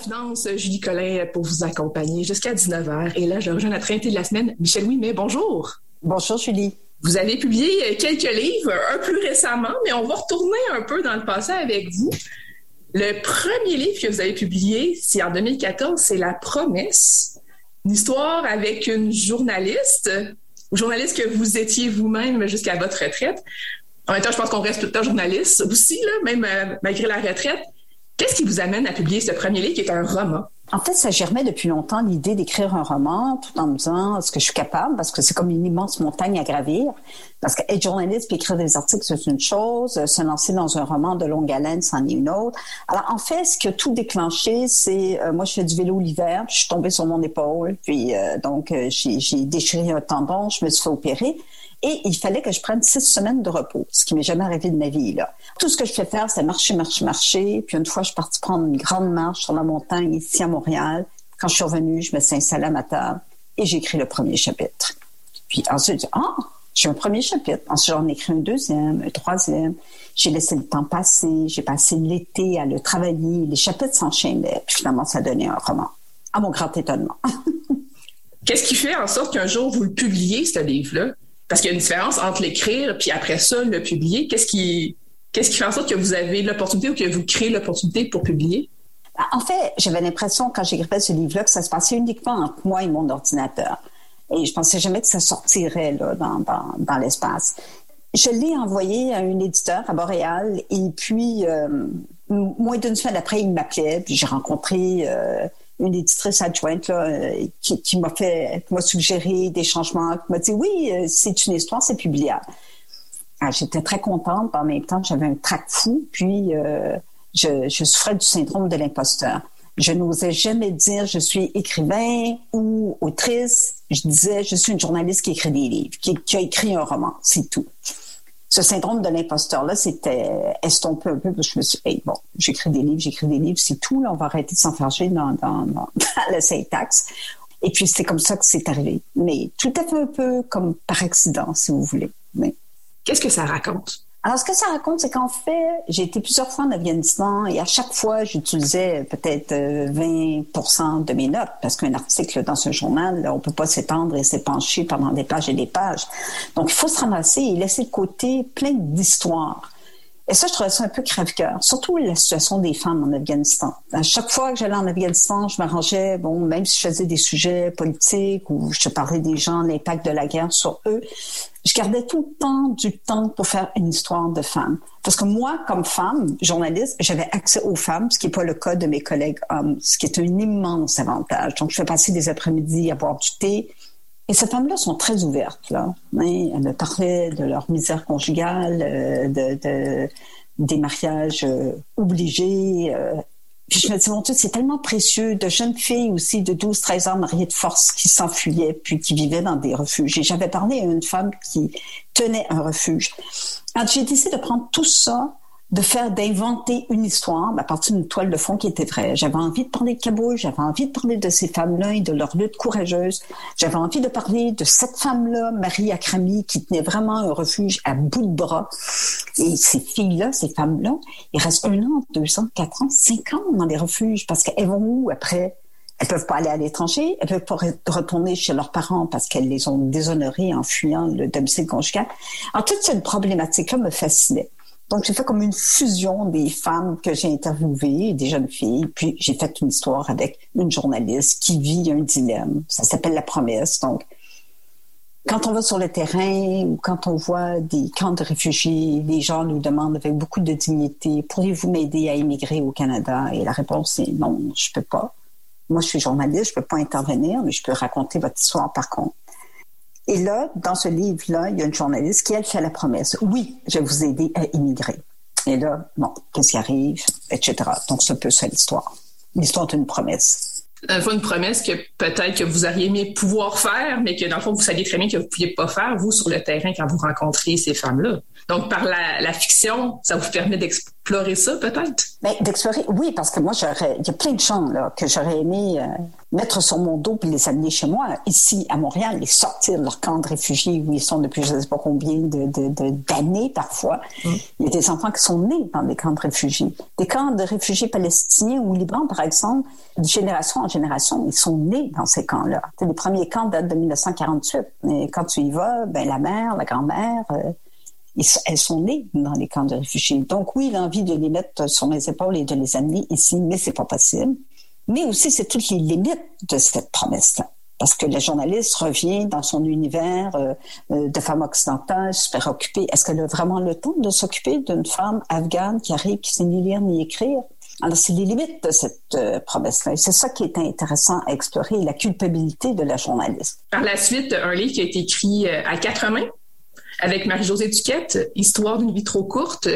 Confidence, Julie Collin pour vous accompagner jusqu'à 19h. Et là, je rejoins notre invité de la semaine, Michel Louis, mais bonjour. Bonjour, Julie. Vous avez publié quelques livres, un plus récemment, mais on va retourner un peu dans le passé avec vous. Le premier livre que vous avez publié, c'est en 2014, c'est La Promesse, une histoire avec une journaliste, journaliste que vous étiez vous-même jusqu'à votre retraite. En même temps, je pense qu'on reste tout le temps journaliste aussi, là, même euh, malgré la retraite. Qu'est-ce qui vous amène à publier ce premier livre qui est un roman? En fait, ça germait depuis longtemps l'idée d'écrire un roman tout en me disant ce que je suis capable? Parce que c'est comme une immense montagne à gravir. Parce qu'être journaliste et écrire des articles, c'est une chose. Se lancer dans un roman de longue haleine, c'en est une autre. Alors, en fait, ce qui a tout déclenché, c'est, euh, moi, je fais du vélo l'hiver, je suis tombée sur mon épaule, puis euh, donc, euh, j'ai déchiré un tendon, je me suis fait opérer. Et il fallait que je prenne six semaines de repos, ce qui m'est jamais arrivé de ma vie. Là. Tout ce que je fais faire, c'est marcher, marcher, marcher. Puis une fois, je suis partie prendre une grande marche sur la montagne ici à Montréal. Quand je suis revenue, je me suis installée à ma table et j'ai écrit le premier chapitre. Puis ensuite, ah, j'ai un premier chapitre. Ensuite, j'en ai écrit un deuxième, un troisième. J'ai laissé le temps passer. J'ai passé l'été à le travailler. Les chapitres s'enchaînaient. Puis finalement, ça donnait un roman. À mon grand étonnement. *laughs* Qu'est-ce qui fait en sorte qu'un jour vous le publiez, ce livre-là? Parce qu'il y a une différence entre l'écrire puis après ça le publier. Qu'est-ce qui qu'est-ce qui fait en sorte que vous avez l'opportunité ou que vous créez l'opportunité pour publier? En fait, j'avais l'impression quand j'écrivais ce livre-là que ça se passait uniquement entre moi et mon ordinateur. Et je pensais jamais que ça sortirait là, dans, dans, dans l'espace. Je l'ai envoyé à un éditeur à Montréal et puis euh, moins d'une semaine après, il m'appelait. Puis j'ai rencontré euh, une éditrice adjointe là, euh, qui, m'a fait, m'a suggéré des changements, qui m'a dit oui, euh, c'est une histoire, c'est publiable. Ah, j'étais très contente. En même temps, j'avais un trac fou, puis euh, je, souffrais du syndrome de l'imposteur. Je n'osais jamais dire je suis écrivain ou autrice. Je disais je suis une journaliste qui écrit des livres, qui a écrit un roman, c'est tout ce syndrome de l'imposteur-là, c'était estompé un peu, parce que je me suis dit, bon, j'écris des livres, j'écris des livres, c'est tout, là, on va arrêter de s'enfarger dans, dans, dans, *laughs* la syntaxe. Et puis, c'est comme ça que c'est arrivé. Mais tout à fait un peu comme par accident, si vous voulez. Mais... Qu'est-ce que ça raconte? Alors, ce que ça raconte, c'est qu'en fait, j'ai été plusieurs fois en Afghanistan et à chaque fois, j'utilisais peut-être 20 euh, de mes notes parce qu'un article dans ce journal, on peut pas s'étendre et s'épancher pendant des pages et des pages. Donc, il faut se ramasser et laisser de côté plein d'histoires. Et ça, je trouvais ça un peu crève-cœur, surtout la situation des femmes en Afghanistan. À chaque fois que j'allais en Afghanistan, je m'arrangeais, bon, même si je faisais des sujets politiques ou je parlais des gens, l'impact de la guerre sur eux, je gardais tout le temps du temps pour faire une histoire de femmes. Parce que moi, comme femme, journaliste, j'avais accès aux femmes, ce qui n'est pas le cas de mes collègues hommes, ce qui est un immense avantage. Donc, je fais passer des après-midi à boire du thé, et ces femmes-là sont très ouvertes. Là. Elles me parlaient de leur misère conjugale, euh, de, de, des mariages euh, obligés. Euh. Puis je me dis, mon Dieu, c'est tellement précieux. De jeunes filles aussi de 12, 13 ans mariées de force qui s'enfuyaient puis qui vivaient dans des refuges. Et j'avais parlé à une femme qui tenait un refuge. Quand j'ai décidé de prendre tout ça de faire, d'inventer une histoire à partir d'une toile de fond qui était vraie. J'avais envie de parler de Kaboul, j'avais envie de parler de ces femmes-là et de leur lutte courageuse. J'avais envie de parler de cette femme-là, Marie Akrami, qui tenait vraiment un refuge à bout de bras. Et ces filles-là, ces femmes-là, il reste un an, deux ans, quatre ans, cinq ans dans les refuges parce qu'elles vont où après? Elles peuvent pas aller à l'étranger, elles peuvent pas retourner chez leurs parents parce qu'elles les ont déshonorées en fuyant le domicile conjugal. Alors toute cette problématique-là me fascinait. Donc, j'ai fait comme une fusion des femmes que j'ai interviewées, des jeunes filles, puis j'ai fait une histoire avec une journaliste qui vit un dilemme. Ça s'appelle La promesse. Donc, quand on va sur le terrain ou quand on voit des camps de réfugiés, les gens nous demandent avec beaucoup de dignité, pourriez-vous m'aider à immigrer au Canada? Et la réponse est non, je peux pas. Moi, je suis journaliste, je peux pas intervenir, mais je peux raconter votre histoire par contre. Et là, dans ce livre-là, il y a une journaliste qui, elle, fait la promesse. Oui, je vais vous aider à immigrer. Et là, bon, qu'est-ce qui arrive, etc. Donc, c'est un peu ça l'histoire. L'histoire est une promesse dans le une promesse que peut-être que vous auriez aimé pouvoir faire, mais que dans le fond, vous saviez très bien que vous ne pouviez pas faire, vous, sur le terrain, quand vous rencontrez ces femmes-là. Donc, par la, fiction, ça vous permet d'explorer ça, peut-être? Bien, d'explorer, oui, parce que moi, j'aurais, il y a plein de gens là, que j'aurais aimé euh, mettre sur mon dos puis les amener chez moi, ici, à Montréal, les sortir de leur camp de réfugiés où ils sont depuis je ne sais pas combien de, de, d'années parfois. Mm. Il y a des enfants qui sont nés dans des camps de réfugiés. Des camps de réfugiés palestiniens ou Liban, par exemple, de génération en génération, ils sont nés dans ces camps-là. Les premiers camps datent de 1948. Mais quand tu y vas, ben, la mère, la grand-mère... Euh, elles sont nées dans les camps de réfugiés. Donc oui, l'envie de les mettre sur mes épaules et de les amener ici, mais c'est pas possible. Mais aussi, c'est toutes les limites de cette promesse-là. Parce que la journaliste revient dans son univers euh, euh, de femme occidentale, super occupée. Est-ce qu'elle a vraiment le temps de s'occuper d'une femme afghane qui arrive, qui sait ni lire ni écrire? Alors, c'est les limites de cette euh, promesse-là. C'est ça qui est intéressant à explorer, la culpabilité de la journaliste. Par la suite, un livre qui a été écrit à quatre mains, avec Marie-Josée Duquette, Histoire d'une vie trop courte,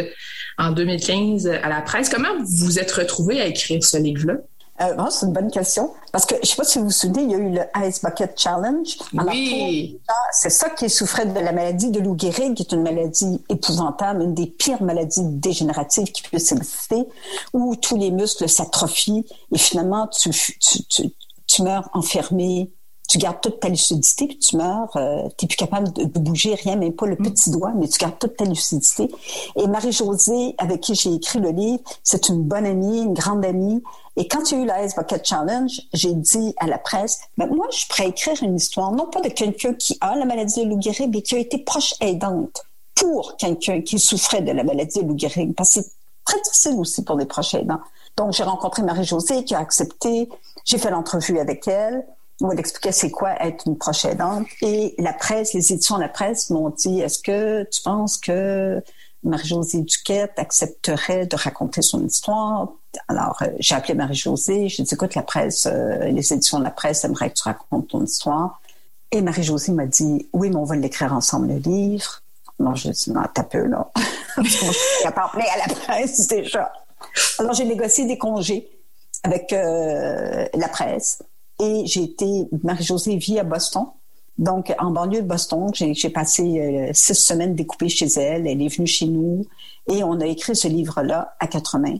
en 2015 à la presse. Comment vous vous êtes retrouvée à écrire ce livre-là? Euh, c'est une bonne question. Parce que je ne sais pas si vous vous souvenez, il y a eu le Ice Bucket Challenge. oui. C'est ça qui souffrait de la maladie de Lou Gehrig, qui est une maladie épouvantable, une des pires maladies dégénératives qui puissent exister, où tous les muscles s'atrophient et finalement tu, tu, tu, tu meurs enfermé tu gardes toute ta lucidité, puis tu meurs, euh, tu n'es plus capable de, bouger rien, même pas le mm. petit doigt, mais tu gardes toute ta lucidité. Et Marie-Josée, avec qui j'ai écrit le livre, c'est une bonne amie, une grande amie. Et quand il y a eu la Ice Bucket Challenge, j'ai dit à la presse, ben, moi, je pourrais écrire une histoire, non pas de quelqu'un qui a la maladie de Lou Gehrig, mais qui a été proche aidante pour quelqu'un qui souffrait de la maladie de Lou Gehrig, parce que c'est très difficile aussi pour les proches aidants. Donc, j'ai rencontré Marie-Josée qui a accepté, j'ai fait l'entrevue avec elle, on va expliquer c'est quoi être une proche aidante. Et la presse, les éditions de la presse m'ont dit, est-ce que tu penses que Marie-Josée Duquette accepterait de raconter son histoire? Alors, euh, j'ai appelé Marie-Josée, j'ai dit, écoute, la presse, euh, les éditions de la presse aimeraient que tu racontes ton histoire. Et Marie-Josée m'a dit, oui, mais on va l'écrire ensemble, le livre. Non, je dit, non, t'as peu, là. *laughs* je suis capable à la presse déjà. Alors, j'ai négocié des congés avec euh, la presse et j'ai été, Marie-Josée vit à Boston. Donc, en banlieue de Boston, j'ai passé euh, six semaines découpées chez elle. Elle est venue chez nous et on a écrit ce livre-là à quatre mains.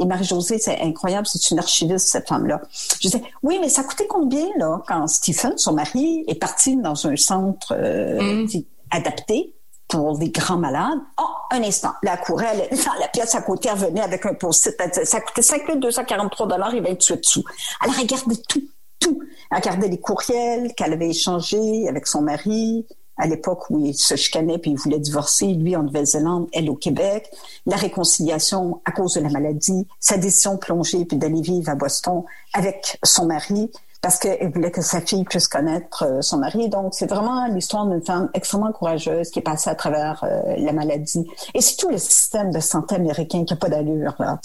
Et Marie-Josée, c'est incroyable, c'est une archiviste, cette femme-là. Je disais, oui, mais ça coûtait combien, là, quand Stephen, son mari, est parti dans un centre euh, mm. adapté pour des grands malades? Oh, un instant. La courait, *laughs* dans la pièce à côté, elle venait avec un post-it. Ça coûtait 5 243 dollars et 28 sous. Elle regardait tout tout. Elle regardait les courriels qu'elle avait échangés avec son mari à l'époque où il se chicanait puis il voulait divorcer, lui en Nouvelle-Zélande, elle au Québec, la réconciliation à cause de la maladie, sa décision de plonger puis d'aller vivre à Boston avec son mari parce qu'elle voulait que sa fille puisse connaître euh, son mari. Donc, c'est vraiment l'histoire d'une femme extrêmement courageuse qui est passée à travers euh, la maladie. Et c'est tout le système de santé américain qui n'a pas d'allure. Là.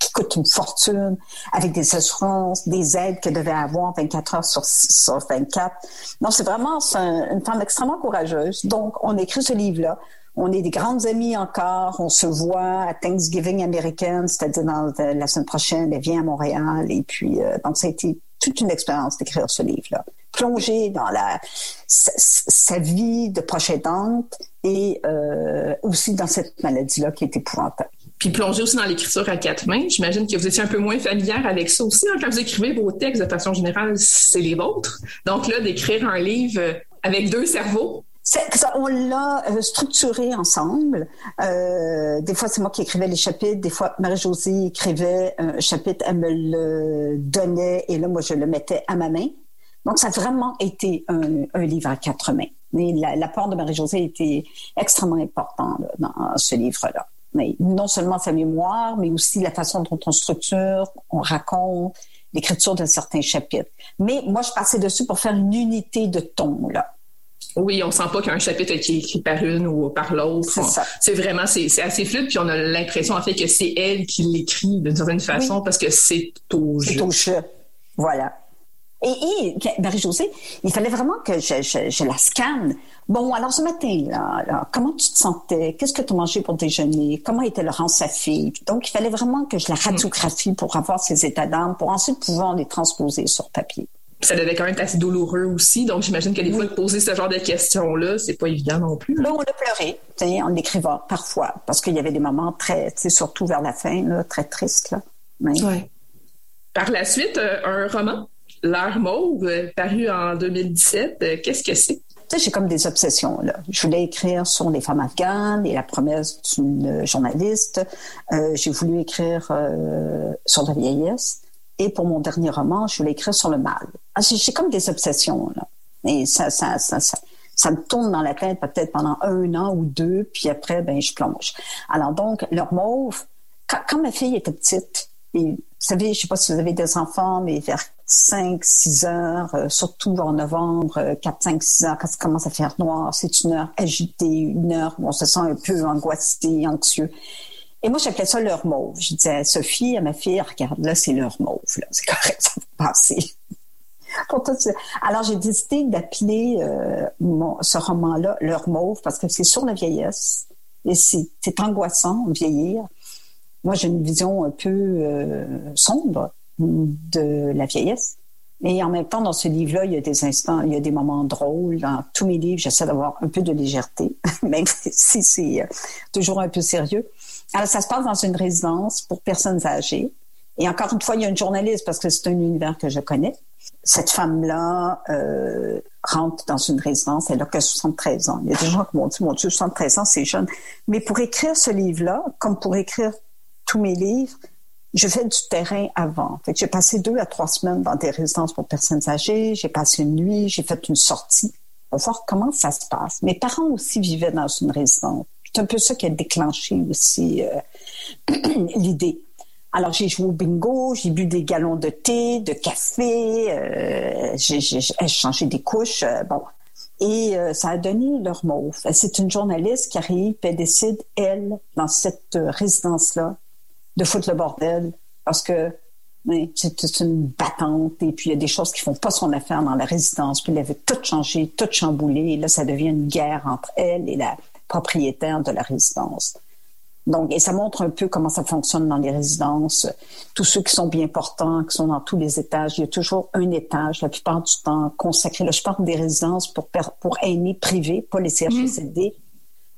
Qui coûte une fortune, avec des assurances, des aides qu'elle devait avoir 24 heures sur, sur 24. Non, c'est vraiment une femme extrêmement courageuse. Donc, on écrit ce livre-là. On est des grandes amies encore. On se voit à Thanksgiving américaine, c'est-à-dire dans la semaine prochaine, elle vient à Montréal. Et puis, euh, donc, ça a été toute une expérience d'écrire ce livre-là. Plonger dans la sa, vie de proche aidante et euh, aussi dans cette maladie-là qui est épouvantable puis plonger aussi dans l'écriture à quatre mains. J'imagine que vous étiez un peu moins familière avec ça aussi. Hein. Quand vous écrivez vos textes, de façon générale, c'est les vôtres. Donc là, d'écrire un livre avec deux cerveaux, on l'a euh, structuré ensemble. Euh, des fois, c'est moi qui écrivais les chapitres. Des fois, Marie-Josée écrivait un chapitre, elle me le donnait et là, moi, je le mettais à ma main. Donc, ça a vraiment été un, livre à quatre mains. Mais l'apport de Marie-Josée était extrêmement important dans ce livre-là mais non seulement sa mémoire, mais aussi la façon dont on structure, on raconte, l'écriture d'un certain chapitre. Mais moi, je passais dessus pour faire une unité de ton, là. Oui, on sent pas qu'il y a un chapitre qui est écrit par une ou par l'autre. C'est vraiment, c'est assez fluide, puis on a l'impression en fait que c'est elle qui l'écrit d'une certaine façon parce que c'est au jeu. C'est au jeu. Voilà. Et, Marie-Josée, il fallait vraiment que je, la scanne. Bon, alors ce matin, là, comment tu te sentais? Qu'est-ce que tu as mangé pour déjeuner? Comment était Laurence, sa fille? Donc, il fallait vraiment que je la radiographie pour avoir ses états d'âme, pour ensuite pouvoir les transposer sur papier. Ça devait quand même être assez douloureux aussi, donc j'imagine que des fois, de poser ce genre de questions-là, c'est pas évident non plus. Bon, on a pleuré, en écrivant parfois, parce qu'il y avait des moments très, surtout vers la fin, là, très tristes. Là. Par la suite, euh, un roman? L'heure mauve, paru en 2017, euh, qu'est-ce que c'est? j'ai comme des obsessions. Là. Je voulais écrire sur les femmes afghanes et la promesse d'une journaliste. Euh, j'ai voulu écrire euh, sur la vieillesse. Et pour mon dernier roman, je voulais écrire sur le mal. Ah, j'ai comme des obsessions. Là. Et ça, ça, ça, ça, me tourne dans la tête peut-être pendant un an ou deux, puis après, ben, je plonge. Alors donc, leur mauve, quand, ma fille était petite, et vous savez, je sais pas si vous avez des enfants, mais vers 5, 6 heures, euh, surtout en novembre, 4, 5, 6 heures, quand ça commence à faire noir, c'est une heure agitée, une heure où on se sent un peu angoissé, anxieux. Et moi, j'appelais ça l'heure mauve. Je disais à Sophie, à ma fille, regarde, là, c'est l'heure mauve. C'est correct, *laughs* ça va passer. Alors, j'ai décidé d'appeler euh, ce roman-là l'heure mauve parce que c'est sur la vieillesse et c'est angoissant, vieillir. Moi, j'ai une vision un peu euh, sombre de la vieillesse. Mais en même temps, dans ce livre-là, il y a des instants, il y a des moments drôles. Dans tous mes livres, j'essaie d'avoir un peu de légèreté, *laughs* même si c'est euh, toujours un peu sérieux. Alors, ça se passe dans une résidence pour personnes âgées. Et encore une fois, il y a une journaliste parce que c'est un univers que je connais. Cette femme-là euh, rentre dans une résidence, elle a que 73 ans. Il y a des gens qui m'ont dit, mon Dieu, 73 ans, c'est jeune. Mais pour écrire ce livre-là, comme pour écrire tous mes livres, je fais du terrain avant. Fait j'ai passé deux à trois semaines dans des résidences pour personnes âgées. J'ai passé une nuit, j'ai fait une sortie pour voir comment ça se passe. Mes parents aussi vivaient dans une résidence. C'est un peu ça qui a déclenché aussi euh, *clears throat* l'idée. Alors j'ai joué au bingo, j'ai bu des galons de thé, de café, euh, j'ai changé des couches, euh, bon. Et ça a donné leur mot. C'est une journaliste qui arrive et décide, elle, dans cette résidence-là, de foutre le bordel parce que c'est une battante et puis il y a des choses qui font pas son affaire dans la résidence. Puis elle avait tout changé, tout chamboulé. Et là, ça devient une guerre entre elle et la propriétaire de la résidence. Donc, et ça montre un peu comment ça fonctionne dans les résidences. Tous ceux qui sont bien portants, qui sont dans tous les étages, il y a toujours un étage, la plupart du temps, consacré. Là, je parle des résidences pour, pour aînés privés, pas les CHSLD.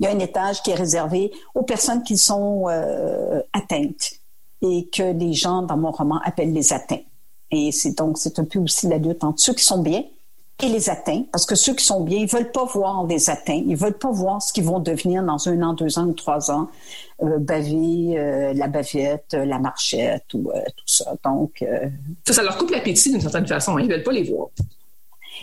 Il y a un étage qui est réservé aux personnes qui sont euh, atteintes et que les gens dans mon roman appellent les atteints. Et c'est donc c'est un peu aussi la lutte entre ceux qui sont bien et les atteints, parce que ceux qui sont bien, ils veulent pas voir les atteints, ils veulent pas voir ce qu'ils vont devenir dans un an, deux ans ou trois ans, euh, baver euh, la bavette, la marchette ou tout ça. Donc ça, ça leur coupe l'appétit d'une certaine façon. Hein. Ils veulent pas les voir.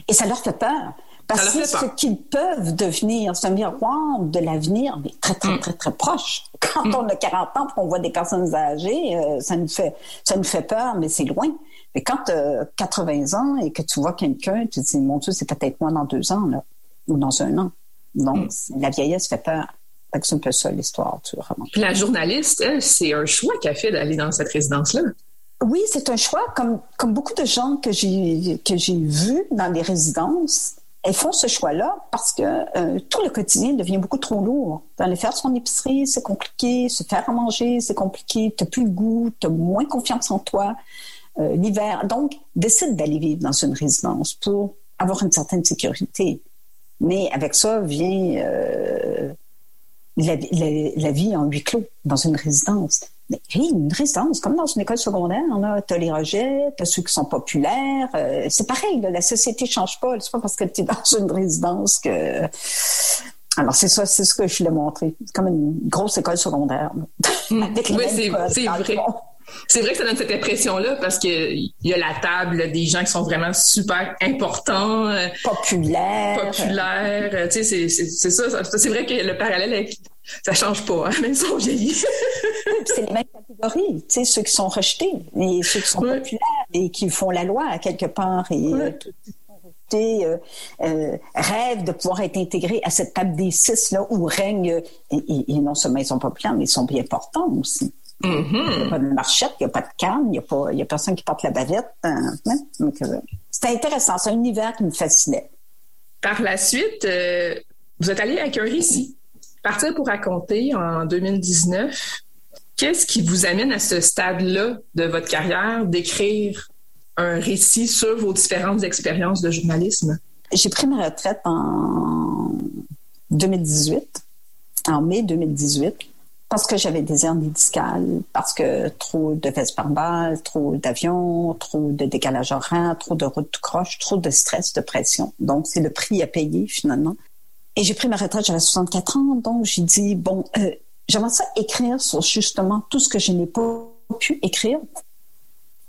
Et ça leur fait peur. Parce que ce qu'ils peuvent devenir, c'est un miroir de l'avenir, mais très, très, mm. très, très proche. Quand mm. on a 40 ans qu'on voit des personnes âgées, euh, ça nous fait, ça nous fait peur, mais c'est loin. Mais quand tu as 80 ans et que tu vois quelqu'un, tu te dis, mon Dieu, c'est peut-être moi dans deux ans, là, ou dans un an. Donc, mm. la vieillesse fait peur. C'est un peu ça l'histoire tu vois. la journaliste, c'est un choix qu'elle fait d'aller dans cette résidence-là. Oui, c'est un choix, comme, comme beaucoup de gens que j'ai que j'ai vus dans les résidences elles font ce choix-là parce que euh, tout le quotidien devient beaucoup trop lourd. Aller faire son épicerie, c'est compliqué. Se faire à manger, c'est compliqué. Tu plus le goût, tu as moins confiance en toi. Euh, l'hiver. Donc, décide d'aller vivre dans une résidence pour avoir une certaine sécurité. Mais avec ça vient euh, la, vie en huis clos dans une résidence. Mais oui, une résidence, comme dans une école secondaire, tu as les rejets, tu as ceux qui sont populaires. Euh, c'est pareil, la société change pas. C'est pas parce que tu es dans une résidence que... Alors, c'est ça, c'est ce que je voulais montrer. C'est comme une grosse école secondaire. Hmm. oui, c'est vrai. C'est vrai que ça donne cette impression-là parce qu'il y a la table des gens qui sont vraiment super importants. Euh, populaires. Populaires. Tu sais, c'est ça. C'est vrai que le parallèle avec ça change pas, hein, même si on vieillit. *laughs* c'est les mêmes catégories, tu sais, ceux qui sont rejetés et ceux qui sont populaires et qui font la loi à quelque part et euh, députés euh, euh, rêvent de pouvoir être intégrés à cette table des six là où règne et, non seulement ils sont populaires, mais ils sont bien portants aussi. Mm-hmm. Il n'y a pas de marchette, il n'y a pas de canne, il n'y a, a personne qui porte la bavette. Hein, hein. c'était intéressant, c'est un univers qui me fascinait. Par la suite, vous êtes allé avec un récit. Partir pour raconter en 2019. Qu'est-ce qui vous amène à ce stade-là de votre carrière d'écrire un récit sur vos différentes expériences de journalisme? J'ai pris ma retraite en 2018, en mai 2018, parce que j'avais des hernies discales, parce que trop de vestes par trop d'avions, trop de décalage horaire, trop de routes croche, trop de stress, de pression. Donc, c'est le prix à payer finalement. Et j'ai pris ma retraite, j'avais 64 ans, donc j'ai dit, bon, euh, j'aimerais ça écrire sur justement tout ce que je n'ai pas pu écrire.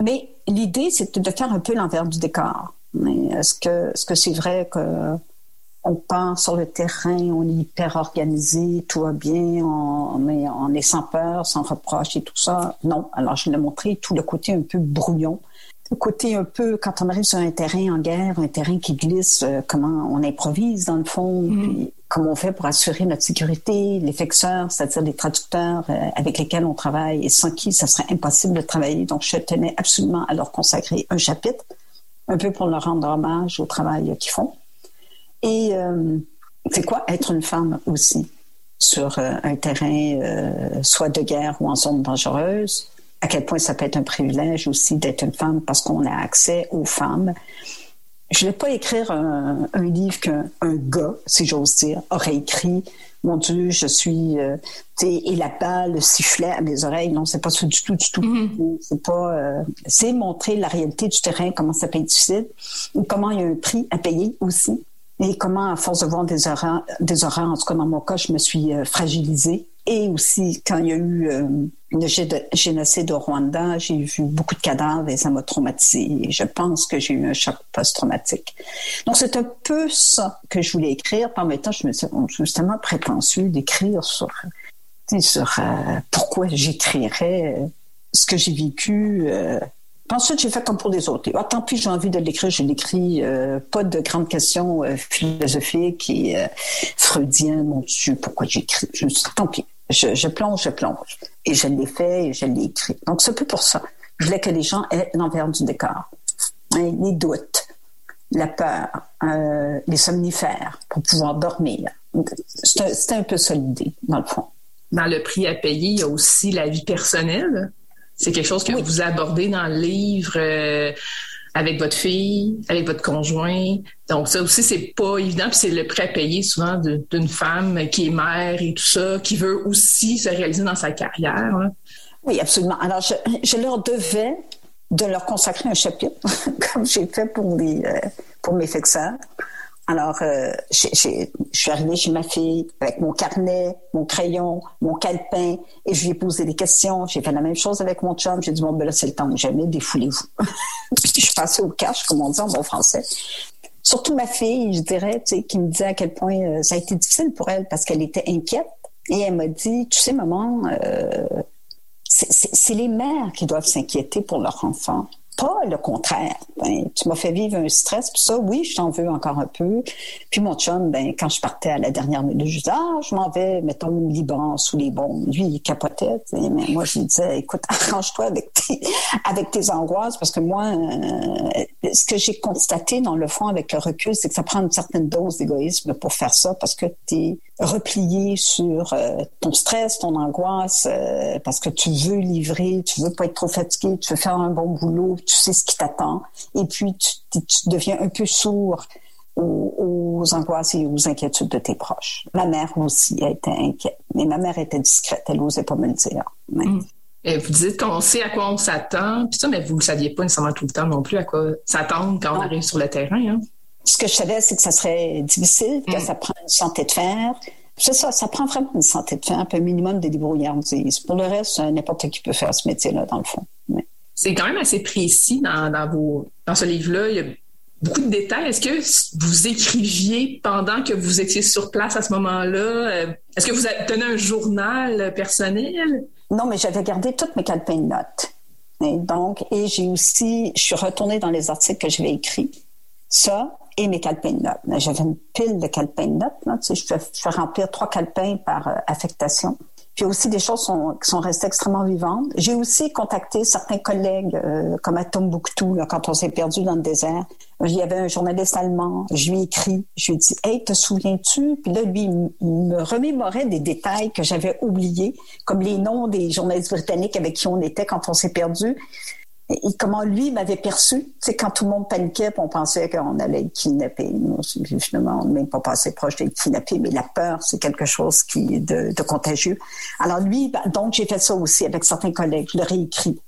Mais l'idée, c'était de faire un peu l'envers du décor. Est-ce que c'est vrai que on part sur le terrain, on est hyper organisé, tout va bien, on, est, on est sans peur, sans reproche et tout ça. Non. Alors, je l'ai montré tout le côté un peu brouillon le côté un peu, quand on arrive sur un terrain en guerre, un terrain qui glisse, euh, comment on improvise dans le fond, mm. puis comment on fait pour assurer notre sécurité, les fixeurs, c'est-à-dire les traducteurs euh, avec lesquels on travaille et sans qui ça serait impossible de travailler. Donc, je tenais absolument à leur consacrer un chapitre, un peu pour leur rendre hommage au travail qu'ils font. Et euh, c'est quoi être une femme aussi sur un terrain soit de guerre ou en zone dangereuse, à quel point ça peut être un privilège aussi d'être une femme parce qu'on a accès aux femmes? Je ne vais pas écrire un, livre qu'un gars, si j'ose dire, aurait écrit. Mon Dieu, je suis, euh, et la balle, le sifflet à mes oreilles. Non, c'est pas ça du tout, du tout. Mm-hmm. C'est pas, euh, c'est montrer la réalité du terrain, comment ça peut être difficile, et comment il y a un prix à payer aussi, et comment, à force de voir des horreurs, des en tout cas dans mon cas, je me suis euh, fragilisée et aussi, quand il y a eu euh, le génocide au Rwanda, j'ai vu beaucoup de cadavres et ça m'a traumatisé. je pense que j'ai eu un choc post-traumatique. Donc, c'est un peu ça que je voulais écrire. Par temps, je me suis justement prétentieux d'écrire sur, euh, pourquoi j'écrirais ce que j'ai vécu. Ensuite, j'ai fait comme pour les autres. Ah, tant pis, j'ai envie de l'écrire, je l'écris. pas de grandes questions philosophiques et freudiennes. Mon Dieu, pourquoi j'écris? Tant pis. Je, plonge, je plonge. Et je l'ai fait et je l'ai écrit. Donc, c'est peu pour ça. Je voulais que les gens aient l'envers du décor. Hein, les doutes, la peur, euh, les somnifères pour pouvoir dormir. C'était un peu ça l'idée, dans le fond. Dans le prix à payer, il y a aussi la vie personnelle. C'est quelque chose que vous abordez dans le livre. Euh, avec votre fille, avec votre conjoint. Donc ça aussi, c'est pas évident. Puis c'est le prêt à payer souvent d'une femme qui est mère et tout ça, qui veut aussi se réaliser dans sa carrière. Oui, absolument. Alors, je, leur devais de leur consacrer un chapitre, *laughs* comme j'ai fait pour mes, euh, pour mes fixeurs. Alors, euh, je suis arrivée chez ma fille avec mon carnet, mon crayon, mon calepin, et je lui ai posé des questions. J'ai fait la même chose avec mon chum. J'ai dit, bon, ben là, c'est le temps jamais, défoulez-vous. *laughs* je suis passée au cash, comme on dit en bon français. Surtout ma fille, je dirais, qui me disait à quel point euh, ça a été difficile pour elle parce qu'elle était inquiète. Et elle m'a dit, tu sais, maman, euh, c'est les mères qui doivent s'inquiéter pour leur enfant pas le contraire. Ben, tu m'as fait vivre un stress, puis ça, oui, je t'en veux encore un peu. Puis mon chum, ben, quand je partais à la dernière minute, je disais, ah, je m'en vais, mettons, au Liban, sous les bombes. Lui, il capotait, mais moi, je lui disais, écoute, *laughs* arrange-toi avec tes, avec tes angoisses, parce que moi, euh, ce que j'ai constaté dans le fond avec le recul, c'est que ça prend une certaine dose d'égoïsme pour faire ça, parce que tu es replié sur euh, ton stress, ton angoisse, euh, parce que tu veux livrer, tu veux pas être trop fatigué, tu veux faire un bon boulot, tu sais ce qui t'attend, et puis tu, deviens un peu sourd aux, angoisses et aux inquiétudes de tes proches. Ma mère aussi a été inquiète, mais ma mère était discrète, elle n'osait pas me le dire. Mm. Et vous dites qu'on sait à quoi on s'attend, puis ça, mais vous ne saviez pas nécessairement tout le temps non plus à quoi s'attendre quand on arrive sur le terrain. Hein? Ce que je savais, c'est que ça serait difficile, que mm. ça prend une santé de fer. C'est ça, ça prend vraiment une santé de fer, un peu minimum de débrouillardise. Pour le reste, n'importe qui peut faire ce métier-là, dans le fond c'est quand même assez précis dans, dans, vos, dans ce livre-là. Il y a beaucoup de détails. Est-ce que vous écriviez pendant que vous étiez sur place à ce moment-là? Euh, est-ce que vous tenez un journal personnel? Non, mais j'avais gardé toutes mes calepins de notes. Et donc, et j'ai aussi, je suis retournée dans les articles que j'avais écrits Ça et mes calepins de notes. J'avais une pile de calepins de notes. Je, fais, je fais remplir trois calepins par euh, affectation. Puis aussi des choses qui sont restées extrêmement vivantes. J'ai aussi contacté certains collègues, euh, comme à Tombouctou, là, quand on s'est perdu dans le désert. Il y avait un journaliste allemand. Je lui ai écrit. Je lui ai dit, hey, te souviens-tu? Puis là, lui, il me remémorait des détails que j'avais oubliés, comme les noms des journalistes britanniques avec qui on était quand on s'est perdu et comment lui m'avait perçu. C'est quand tout le monde paniquait, on pensait qu'on allait être kidnappé. finalement, on n'est même pas passé proche d'être kidnappé, mais la peur, c'est quelque chose qui est de, contagieux. Alors lui, ben, donc j'ai fait ça aussi avec certains collègues. Je leur ai écrit.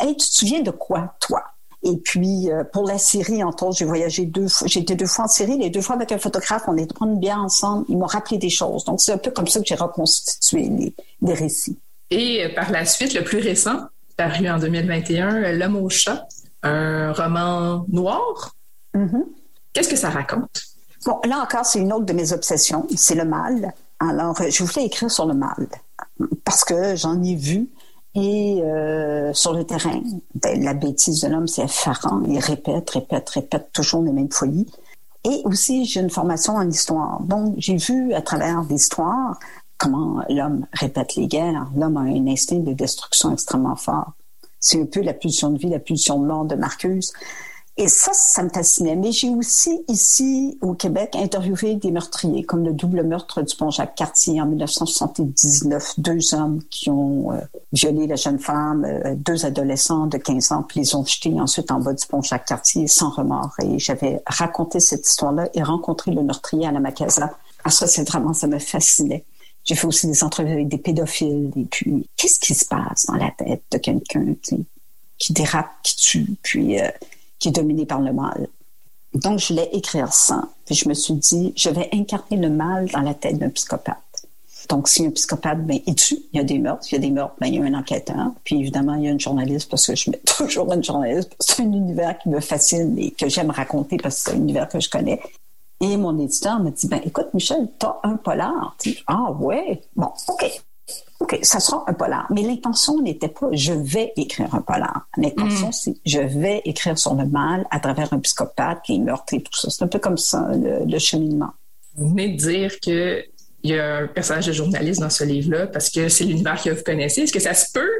Hey, tu te souviens de quoi, toi? Et puis, euh, pour la Syrie, entre autres, j'ai voyagé deux fois. Été deux fois en Syrie, les deux fois avec un photographe. On est prendre bien ensemble. Ils m'ont rappelé des choses. Donc, c'est un peu comme ça que j'ai reconstitué les, les récits. Et euh, par la suite, le plus récent, paru en 2021, L'homme au chat, un roman noir. Mm-hmm. Qu'est-ce que ça raconte? Bon, là encore, c'est une autre de mes obsessions, c'est le mal. Alors, euh, je voulais écrire sur le mal parce que j'en ai vu et euh, sur le terrain, ben, la bêtise de l'homme, c'est effarant. Il répète, répète, répète toujours les mêmes folies. Et aussi, j'ai une formation en histoire. Donc, j'ai vu à travers l'histoire comment l'homme répète les guerres. L'homme a un instinct de destruction extrêmement fort. C'est un peu la pulsion de vie, la pulsion de mort de Marcuse. Et ça, ça me fascinait. Mais j'ai aussi, ici, au Québec, interviewé des meurtriers, comme le double meurtre du pont Jacques-Cartier en 1979. Deux hommes qui ont euh, violé la jeune femme, euh, deux adolescents de 15 ans, puis les ont jetés ensuite en bas du pont Jacques-Cartier sans remords. Et j'avais raconté cette histoire-là et rencontré le meurtrier à la Macasa. Ah, ça, c'est vraiment, ça me fascinait. J'ai fait aussi des entrevues avec des pédophiles. Et puis, qu'est-ce qui se passe dans la tête de quelqu'un qui dérape, qui tue, puis euh, qui est dominé par le mal? Donc, je voulais écrire ça. Puis je me suis dit, je vais incarner le mal dans la tête d'un psychopathe. Donc, si un psychopathe, ben, il tue, il y a des meurtres, il y a des meurtres, ben, il y a un enquêteur. Puis évidemment, il y a une journaliste, parce que je mets *laughs* toujours une journaliste, c'est un univers qui me fascine et que j'aime raconter parce que c'est un univers que je connais. Et mon éditeur me dit, ben, écoute, Michel, t'as un polar. ah ouais, bon, OK. OK, ça sera un polar. Mais l'intention n'était pas je vais écrire un polar. L'intention, mm. c'est je vais écrire sur le mal à travers un psychopathe, les meurtres et tout ça. C'est un peu comme ça, le, cheminement. Vous venez de dire qu'il y a un personnage de journaliste dans ce livre-là parce que c'est l'univers que vous connaissez. Est-ce que ça se peut,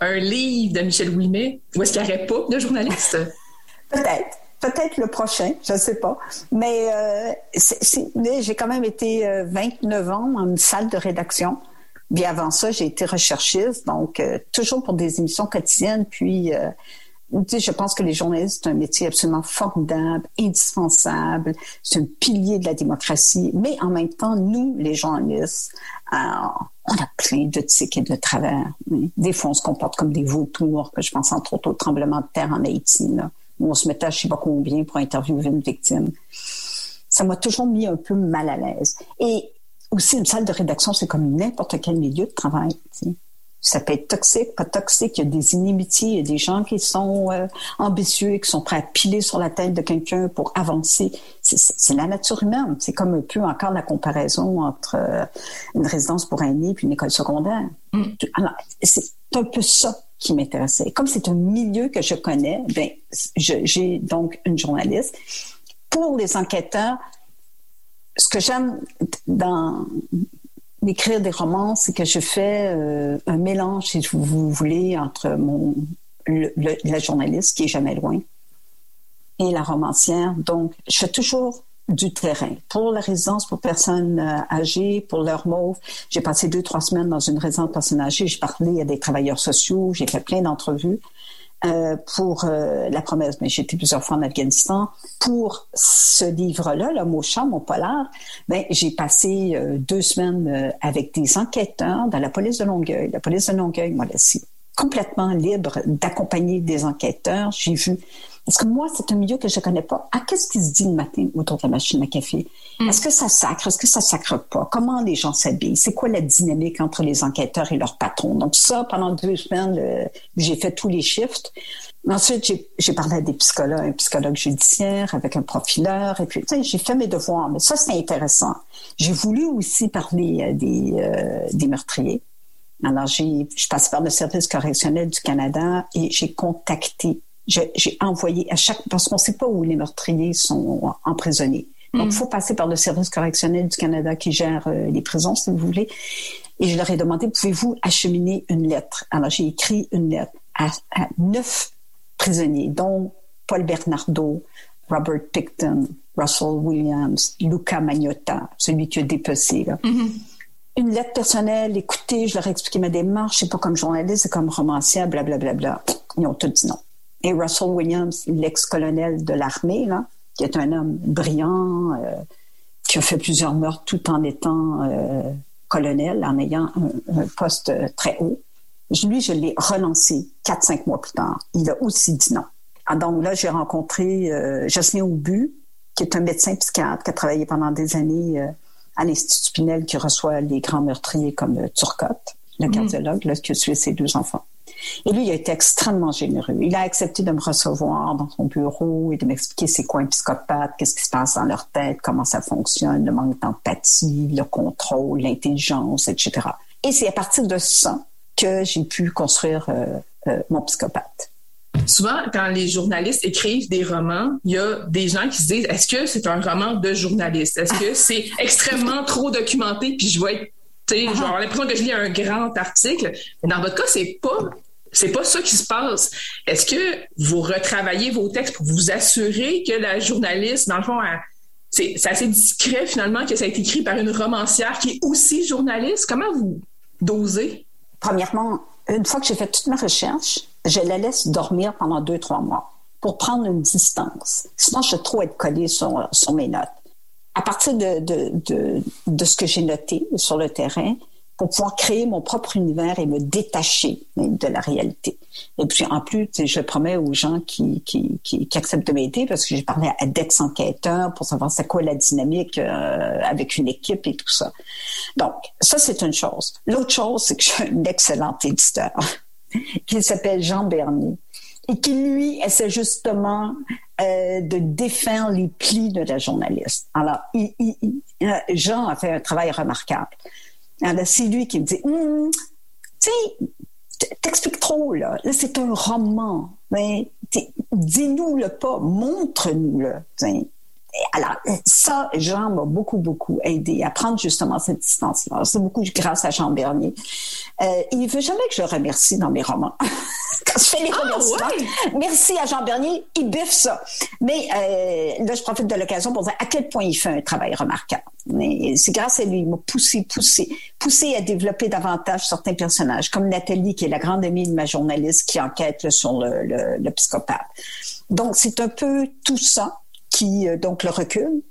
un livre de Michel Ouimet, ou est-ce qu'il n'y aurait pas de journaliste? *laughs* Peut-être peut-être le prochain, je ne sais pas. Mais euh, j'ai quand même été 29 euh, ans dans une salle de rédaction. Bien avant ça, j'ai été recherchiste, donc euh, toujours pour des émissions quotidiennes. Puis, euh, je pense que les journalistes, c'est un métier absolument formidable, indispensable. C'est un pilier de la démocratie. Mais en même temps, nous, les journalistes, on a plein de tics et de travers. Des fois, on se comporte comme des vautours, je pense entre autres au tremblement de terre en Haïti. Là on se mettait à je sais pas combien pour interviewer une victime. Ça m'a toujours mis un peu mal à l'aise. Et aussi, une salle de rédaction, c'est comme n'importe quel milieu de travail. Ça peut être toxique, pas toxique. Il y a des inimitiés, il y a des gens qui sont euh, ambitieux, qui sont prêts à piler sur la tête de quelqu'un pour avancer. C'est la nature humaine. C'est comme un peu encore la comparaison entre euh, une résidence pour aînés puis une école secondaire. Mm. Alors, c'est un peu ça qui m'intéressait. Comme c'est un milieu que je connais, ben, j'ai donc une journaliste. Pour les enquêteurs, ce que j'aime dans écrire des romans, c'est que je fais euh, un mélange, si vous voulez, entre mon la journaliste qui est jamais loin et la romancière. Donc, je fais toujours du terrain. Pour la résidence pour personnes euh, âgées, pour leur mauve, j'ai passé deux, trois semaines dans une résidence pour personnes âgées. J'ai parlé à des travailleurs sociaux, j'ai fait plein d'entrevues. Euh, pour euh, la promesse, mais j'ai été plusieurs fois en Afghanistan. Pour ce livre-là, le mot chat, mon polar, ben, j'ai passé deux semaines avec des enquêteurs dans la police de Longueuil. La police de Longueuil m'a laissé complètement libre d'accompagner des enquêteurs. J'ai vu parce que moi, c'est un milieu que je connais pas. Ah, qu'est-ce qui se dit le matin autour de la machine à café? Mm. Est-ce que ça sacre? Est-ce que ça sacre pas? Comment les gens s'habillent? C'est quoi la dynamique entre les enquêteurs et leurs patrons? Donc ça, pendant deux semaines, j'ai fait tous les shifts. Ensuite, j'ai parlé à des psychologues, un psychologue judiciaire avec un profileur, et puis j'ai fait mes devoirs. Mais ça, c'est intéressant. J'ai voulu aussi parler euh, des, euh, des meurtriers. Alors, j'ai, je passe par le service correctionnel du Canada et j'ai contacté j'ai envoyé à chaque parce qu'on ne sait pas où les meurtriers sont emprisonnés. Donc, il mm. faut passer par le service correctionnel du Canada qui gère euh, les prisons, si vous voulez. Et je leur ai demandé, pouvez-vous acheminer une lettre? Alors, j'ai écrit une lettre à, neuf prisonniers, dont Paul Bernardo, Robert Picton, Russell Williams, Luca Magnotta, celui qui a dépecé. Là. Mm-hmm. Une lettre personnelle, écoutez, je leur ai expliqué ma démarche, c'est pas comme journaliste, c'est comme romancier, blablabla. Bla, bla, bla. Ils ont tous dit non. Et Russell Williams, l'ex-colonel de l'armée, là, qui est un homme brillant, euh, qui a fait plusieurs meurtres tout en étant euh, colonel, en ayant un, poste très haut. Lui, je l'ai relancé quatre, cinq mois plus tard. Il a aussi dit non. Ah, donc là, j'ai rencontré euh, Jocelyn Aubu, qui est un médecin psychiatre qui a travaillé pendant des années à l'Institut Pinel, qui reçoit les grands meurtriers comme Turcotte, le mm. cardiologue, là, qui a tué ses deux enfants. Et lui, il a été extrêmement généreux. Il a accepté de me recevoir dans son bureau et de m'expliquer c'est quoi un psychopathe, qu'est-ce qui se passe dans leur tête, comment ça fonctionne, le manque d'empathie, le contrôle, l'intelligence, etc. Et c'est à partir de ça que j'ai pu construire euh, euh, mon psychopathe. Souvent, quand les journalistes écrivent des romans, il y a des gens qui se disent est-ce que c'est un roman de journaliste? Est-ce que *laughs* c'est extrêmement trop documenté? Puis je vais être j'ai ah. l'impression que je lis un grand article. Mais dans votre cas, c'est pas c'est pas ça qui se passe. Est-ce que vous retravaillez vos textes pour vous assurer que la journaliste, dans le fond, c'est assez discret finalement que ça a été écrit par une romancière qui est aussi journaliste? Comment vous dosez? Premièrement, une fois que j'ai fait toute ma recherche, je la laisse dormir pendant deux, trois mois pour prendre une distance. Sinon, je vais trop être collée sur, sur mes notes. À partir de, ce que j'ai noté sur le terrain, pour pouvoir créer mon propre univers et me détacher de la réalité. Et puis en plus, je promets aux gens qui, qui, qui, acceptent de m'aider, parce que j'ai parlé à d'ex-enquêteurs pour savoir c'est quoi la dynamique euh, avec une équipe et tout ça. Donc, ça, c'est une chose. L'autre chose, c'est que j'ai un excellent éditeur *laughs* qui s'appelle Jean Bernier et qui, lui, essaie justement euh, de défaire les plis de la journaliste. Alors, il, Jean a fait un travail remarquable. Alors, c'est lui qui me dit, hum, tu sais, t'expliques trop, là. Là, c'est un roman. Mais dis-nous-le pas, montre-nous-le. Alors, ça, Jean m'a beaucoup, beaucoup aidé à prendre justement cette distance-là. C'est beaucoup grâce à Jean Bernier. Euh, il veut jamais que je le remercie dans mes romans. *laughs* Quand je fais les ah, remerciements, merci à Jean Bernier, il biffe ça. Mais euh, là, je profite de l'occasion pour dire à quel point il fait un travail remarquable. C'est grâce à lui, il m'a poussé, poussé, poussé à développer davantage certains personnages, comme Nathalie, qui est la grande amie de ma journaliste qui enquête sur le, le, le psychopathe. Donc, c'est un peu tout ça euh, donc le recule.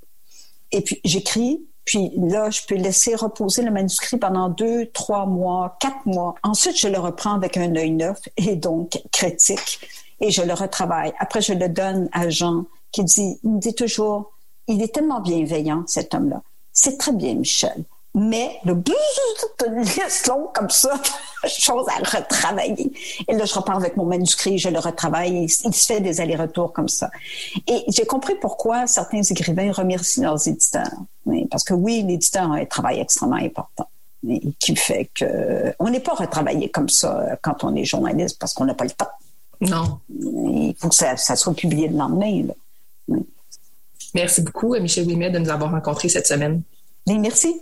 Et puis j'écris, puis là, je peux laisser reposer le manuscrit pendant deux, trois mois, quatre mois. Ensuite, je le reprends avec un œil neuf et donc critique et je le retravaille. Après, je le donne à Jean qui dit, il me dit toujours, il est tellement bienveillant, cet homme-là. C'est très bien, Michel mais le une liste longue comme ça, *laughs* chose à retravailler. Et là, je repars avec mon manuscrit, je le retravaille, il, se fait des allers-retours comme ça. Et j'ai compris pourquoi certains écrivains remercient leurs éditeurs. parce que oui, l'éditeur a un travail extrêmement important. qui fait que on n'est pas retravaillé comme ça quand on est journaliste parce qu'on n'a pas le temps. Non. Il faut que ça, soit publié le lendemain. Merci beaucoup, Michel Ouimet, de nous avoir rencontrés cette semaine. merci.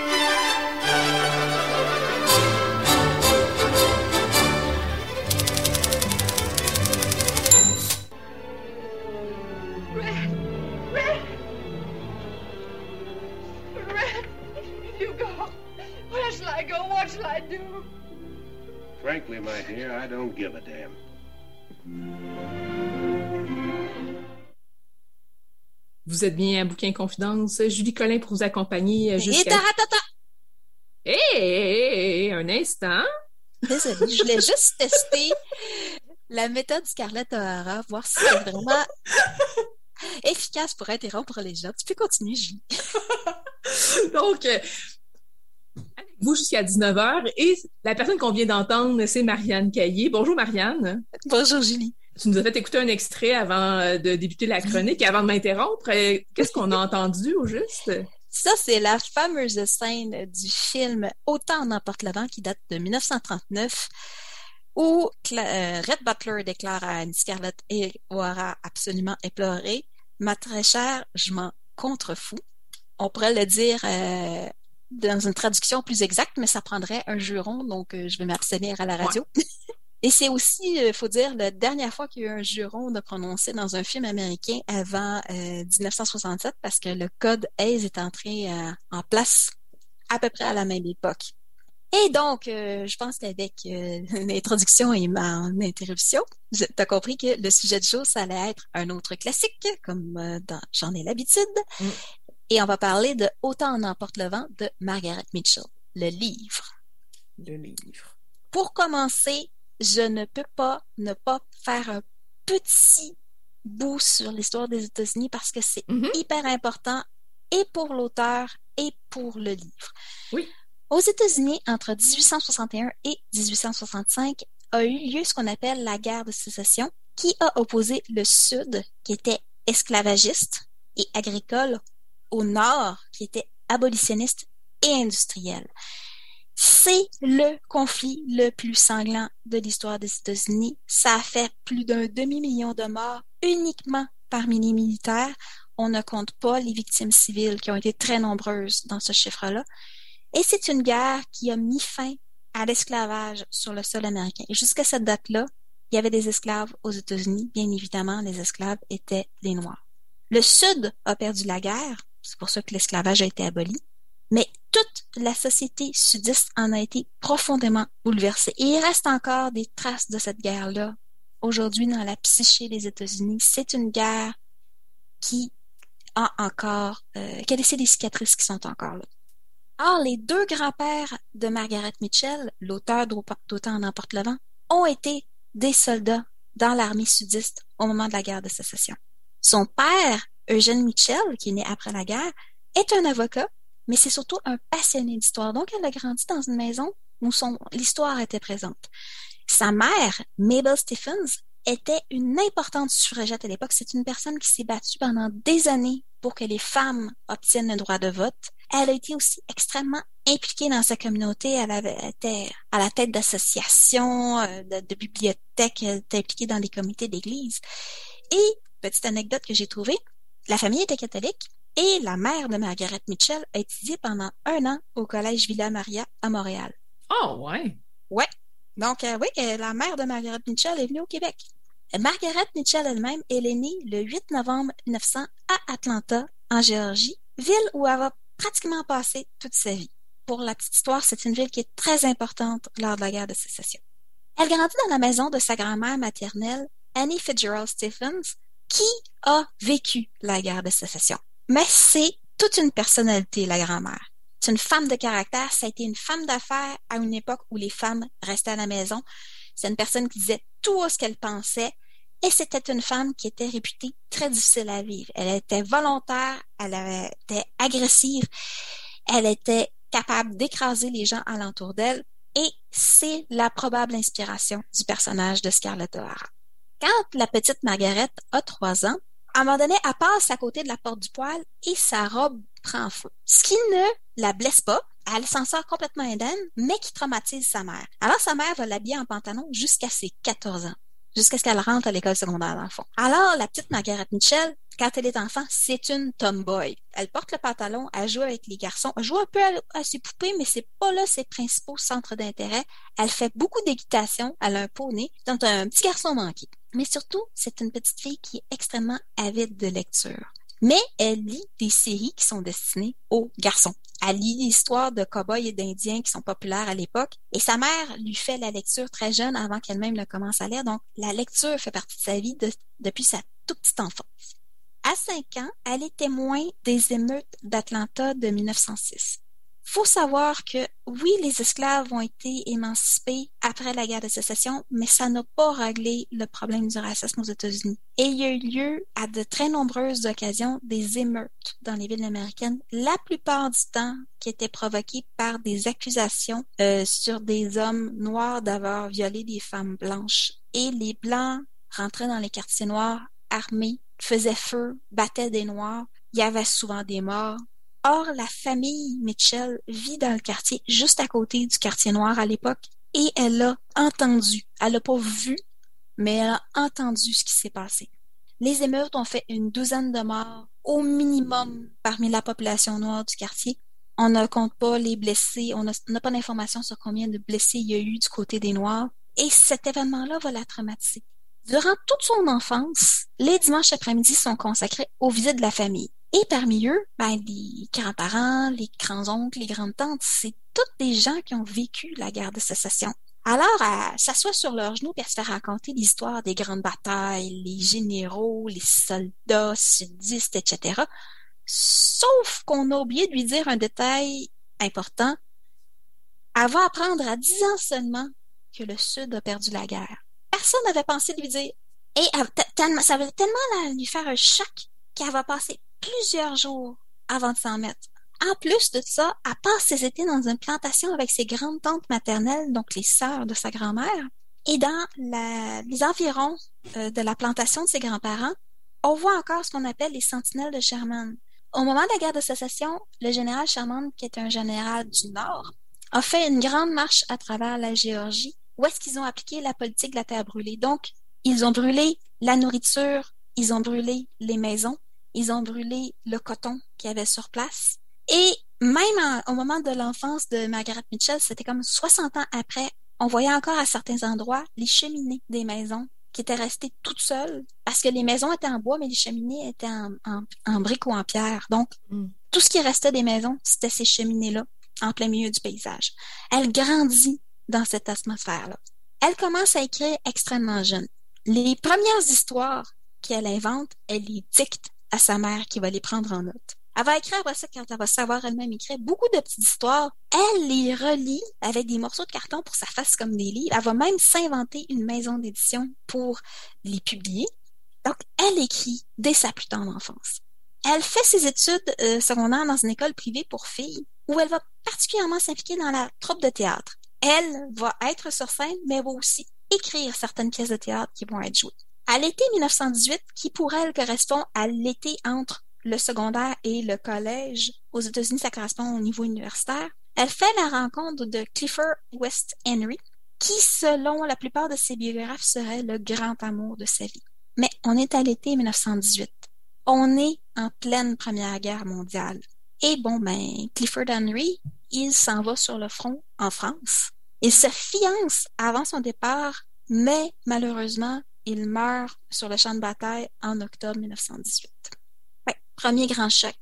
Vous êtes bien à Bouquin Confidence. Julie Collin pour vous accompagner jusqu'à... Hé, hey, un instant. Désolée, je voulais juste *laughs* tester la méthode Scarlett O'Hara, voir si c'est vraiment *laughs* efficace pour interrompre les gens. Tu peux continuer, Julie. Donc, euh, vous jusqu'à 19h et la personne qu'on vient d'entendre, c'est Marianne Caillé. Bonjour Marianne. Bonjour Julie. Tu nous as fait écouter un extrait avant euh, de débuter la chronique et avant de m'interrompre. Euh, qu'est-ce qu'on a *laughs* entendu au juste? Ça, c'est la fameuse scène du film Autant en emporte le vent qui date de 1939 où Red Butler déclare à Annie Scarlett et O'Hara absolument éploré Ma très chère, je m'en contrefous. On pourrait le dire euh, dans une traduction plus exacte, mais ça prendrait un juron, donc euh, je vais m'abstenir à la radio. *laughs* Et c'est aussi, il euh, faut dire, la dernière fois qu'il y a eu un juron de prononcer dans un film américain avant 1967, parce que le code Hayes est entré en place à peu près à la même époque. Et donc, euh, je pense qu'avec euh, *laughs* l'introduction et ma interruption, tu as compris que le sujet du jour, ça allait être un autre classique, comme euh, j'en ai l'habitude. Mm. Et on va parler de Autant en emporte le vent de Margaret Mitchell, le livre. Le livre. Pour commencer, je ne peux pas ne pas faire un petit bout sur l'histoire des États-Unis parce que c'est mm-hmm. hyper important et pour l'auteur et pour le livre. Oui. Aux États-Unis, entre 1861 et 1865, a eu lieu ce qu'on appelle la guerre de sécession, qui a opposé le Sud, qui était esclavagiste et agricole, au Nord, qui était abolitionniste et industriel. C'est le conflit le plus sanglant de l'histoire des États-Unis. Ça a fait plus d'un demi-million de morts uniquement parmi les militaires. On ne compte pas les victimes civiles qui ont été très nombreuses dans ce chiffre-là. Et c'est une guerre qui a mis fin à l'esclavage sur le sol américain. Jusqu'à cette date-là, il y avait des esclaves aux États-Unis. Bien évidemment, les esclaves étaient les Noirs. Le Sud a perdu la guerre. C'est pour ça que l'esclavage a été aboli. Mais toute la société sudiste en a été profondément bouleversée. Et il reste encore des traces de cette guerre-là aujourd'hui dans la psyché des États-Unis. C'est une guerre qui a encore, euh, qui a laissé des cicatrices qui sont encore là. Or, les deux grands-pères de Margaret Mitchell, l'auteur d'Autant en emporte le vent, ont été des soldats dans l'armée sudiste au moment de la guerre de sécession. Son père, Eugène Mitchell, qui est né après la guerre, est un avocat, mais c'est surtout un passionné d'histoire. Donc, elle a grandi dans une maison où son, l'histoire était présente. Sa mère, Mabel Stephens, était une importante suffragette à l'époque. C'est une personne qui s'est battue pendant des années pour que les femmes obtiennent le droit de vote. Elle a été aussi extrêmement impliquée dans sa communauté. Elle avait été à la tête d'associations, euh, de, bibliothèques, elle était impliquée dans des comités d'église. Et, petite anecdote que j'ai trouvée, la famille était catholique et la mère de Margaret Mitchell a étudié pendant un an au collège Villa Maria à Montréal. Oh, ouais. Ouais. Donc, euh, oui, euh, la mère de Margaret Mitchell est venue au Québec. Margaret Mitchell elle-même, elle est née le 8 novembre 1900 à Atlanta, en Géorgie, ville où elle va pratiquement passé toute sa vie. Pour la petite histoire, c'est une ville qui est très importante lors de la guerre de sécession. Elle grandit dans la maison de sa grand-mère maternelle, Annie Fitzgerald Stephens, qui a vécu la guerre de sécession? Mais c'est toute une personnalité, la grand-mère. C'est une femme de caractère, ça a été une femme d'affaires à une époque où les femmes restaient à la maison. C'est une personne qui disait tout ce qu'elle pensait, et c'était une femme qui était réputée très difficile à vivre. Elle était volontaire, elle était agressive, elle était capable d'écraser les gens alentour d'elle et c'est la probable inspiration du personnage de Scarlett O'Hara. Quand la petite Margaret a trois ans, à un moment donné, elle passe à côté de la porte du poêle et sa robe prend feu. Ce qui ne la blesse pas, elle s'en sort complètement indemne, mais qui traumatise sa mère. Alors sa mère va l'habiller en pantalon jusqu'à ses 14 ans jusqu'à ce qu'elle rentre à l'école secondaire, dans. Alors, la petite Margaret Mitchell, quand elle est enfant, c'est une tomboy. Elle porte le pantalon, elle joue avec les garçons, elle joue un peu à, ses poupées, mais c'est pas là ses principaux centres d'intérêt. Elle fait beaucoup d'équitation, elle a un poney, donc un petit garçon manqué. Mais surtout, c'est une petite fille qui est extrêmement avide de lecture. Mais elle lit des séries qui sont destinées aux garçons. Elle lit l'histoire de cow-boys et d'Indiens qui sont populaires à l'époque. Et sa mère lui fait la lecture très jeune avant qu'elle-même ne commence à lire. Donc, la lecture fait partie de sa vie depuis sa toute petite enfance. À cinq ans, elle est témoin des émeutes d'Atlanta de 1906. Faut savoir que oui, les esclaves ont été émancipés après la guerre de sécession, mais ça n'a pas réglé le problème du racisme aux États-Unis. Et il y a eu lieu à de très nombreuses occasions des émeutes dans les villes américaines, la plupart du temps qui étaient provoquées par des accusations euh, sur des hommes noirs d'avoir violé des femmes blanches. Et les blancs rentraient dans les quartiers noirs armés, faisaient feu, battaient des noirs. Il y avait souvent des morts Or, la famille Mitchell vit dans le quartier juste à côté du quartier noir à l'époque et elle a entendu, elle n'a pas vu, mais elle a entendu ce qui s'est passé. Les émeutes ont fait une douzaine de morts au minimum parmi la population noire du quartier. On ne compte pas les blessés, on n'a pas d'informations sur combien de blessés il y a eu du côté des Noirs. Et cet événement-là va la traumatiser. Durant toute son enfance, les dimanches après-midi sont consacrés aux visites de la famille. Et parmi eux, ben, les grands-parents, les grands-oncles, les grandes-tantes, c'est toutes des gens qui ont vécu la guerre de sécession. Alors, elle s'assoit sur leurs genoux et elle se fait raconter l'histoire des grandes batailles, les généraux, les soldats sudistes, etc. Sauf qu'on a oublié de lui dire un détail important. Elle va apprendre à 10 ans seulement que le Sud a perdu la guerre. Personne n'avait pensé de lui dire. Et ça va tellement lui faire un choc qu'elle va passer plusieurs jours avant de s'en mettre. En plus de ça, elle passe ses étés dans une plantation avec ses grandes tantes maternelles, donc les sœurs de sa grand-mère. Et dans les environs euh, de la plantation de ses grands-parents, on voit encore ce qu'on appelle les sentinelles de Sherman. Au moment de la guerre de sécession, le général Sherman, qui est un général du Nord, a fait une grande marche à travers la Géorgie, où est-ce qu'ils ont appliqué la politique de la terre brûlée. Donc, ils ont brûlé la nourriture, ils ont brûlé les maisons, ils ont brûlé le coton qu'il y avait sur place. Et même au moment de l'enfance de Margaret Mitchell, c'était comme 60 ans après, on voyait encore à certains endroits les cheminées des maisons qui étaient restées toutes seules parce que les maisons étaient en bois, mais les cheminées étaient en, en, briques ou en pierre. Donc, mm. tout ce qui restait des maisons, c'était ces cheminées-là en plein milieu du paysage. Elle grandit dans cette atmosphère-là. Elle commence à écrire extrêmement jeune. Les premières histoires qu'elle invente, elle les dicte à sa mère qui va les prendre en note. Elle va écrire après ça quand elle va savoir elle-même écrire beaucoup de petites histoires. Elle les relie avec des morceaux de carton pour que ça comme des livres. Elle va même s'inventer une maison d'édition pour les publier. Donc, elle écrit dès sa plus tendre enfance. Elle fait ses études euh, secondaires dans une école privée pour filles où elle va particulièrement s'impliquer dans la troupe de théâtre. Elle va être sur scène, mais va aussi écrire certaines pièces de théâtre qui vont être jouées. À l'été 1918, qui pour elle correspond à l'été entre le secondaire et le collège, aux États-Unis, ça correspond au niveau universitaire, elle fait la rencontre de Clifford West Henry, qui, selon la plupart de ses biographes, serait le grand amour de sa vie. Mais on est à l'été 1918. On est en pleine Première Guerre mondiale. Et bon, ben, Clifford Henry, il s'en va sur le front en France. Il se fiance avant son départ, mais malheureusement, il meurt sur le champ de bataille en octobre 1918. premier grand choc.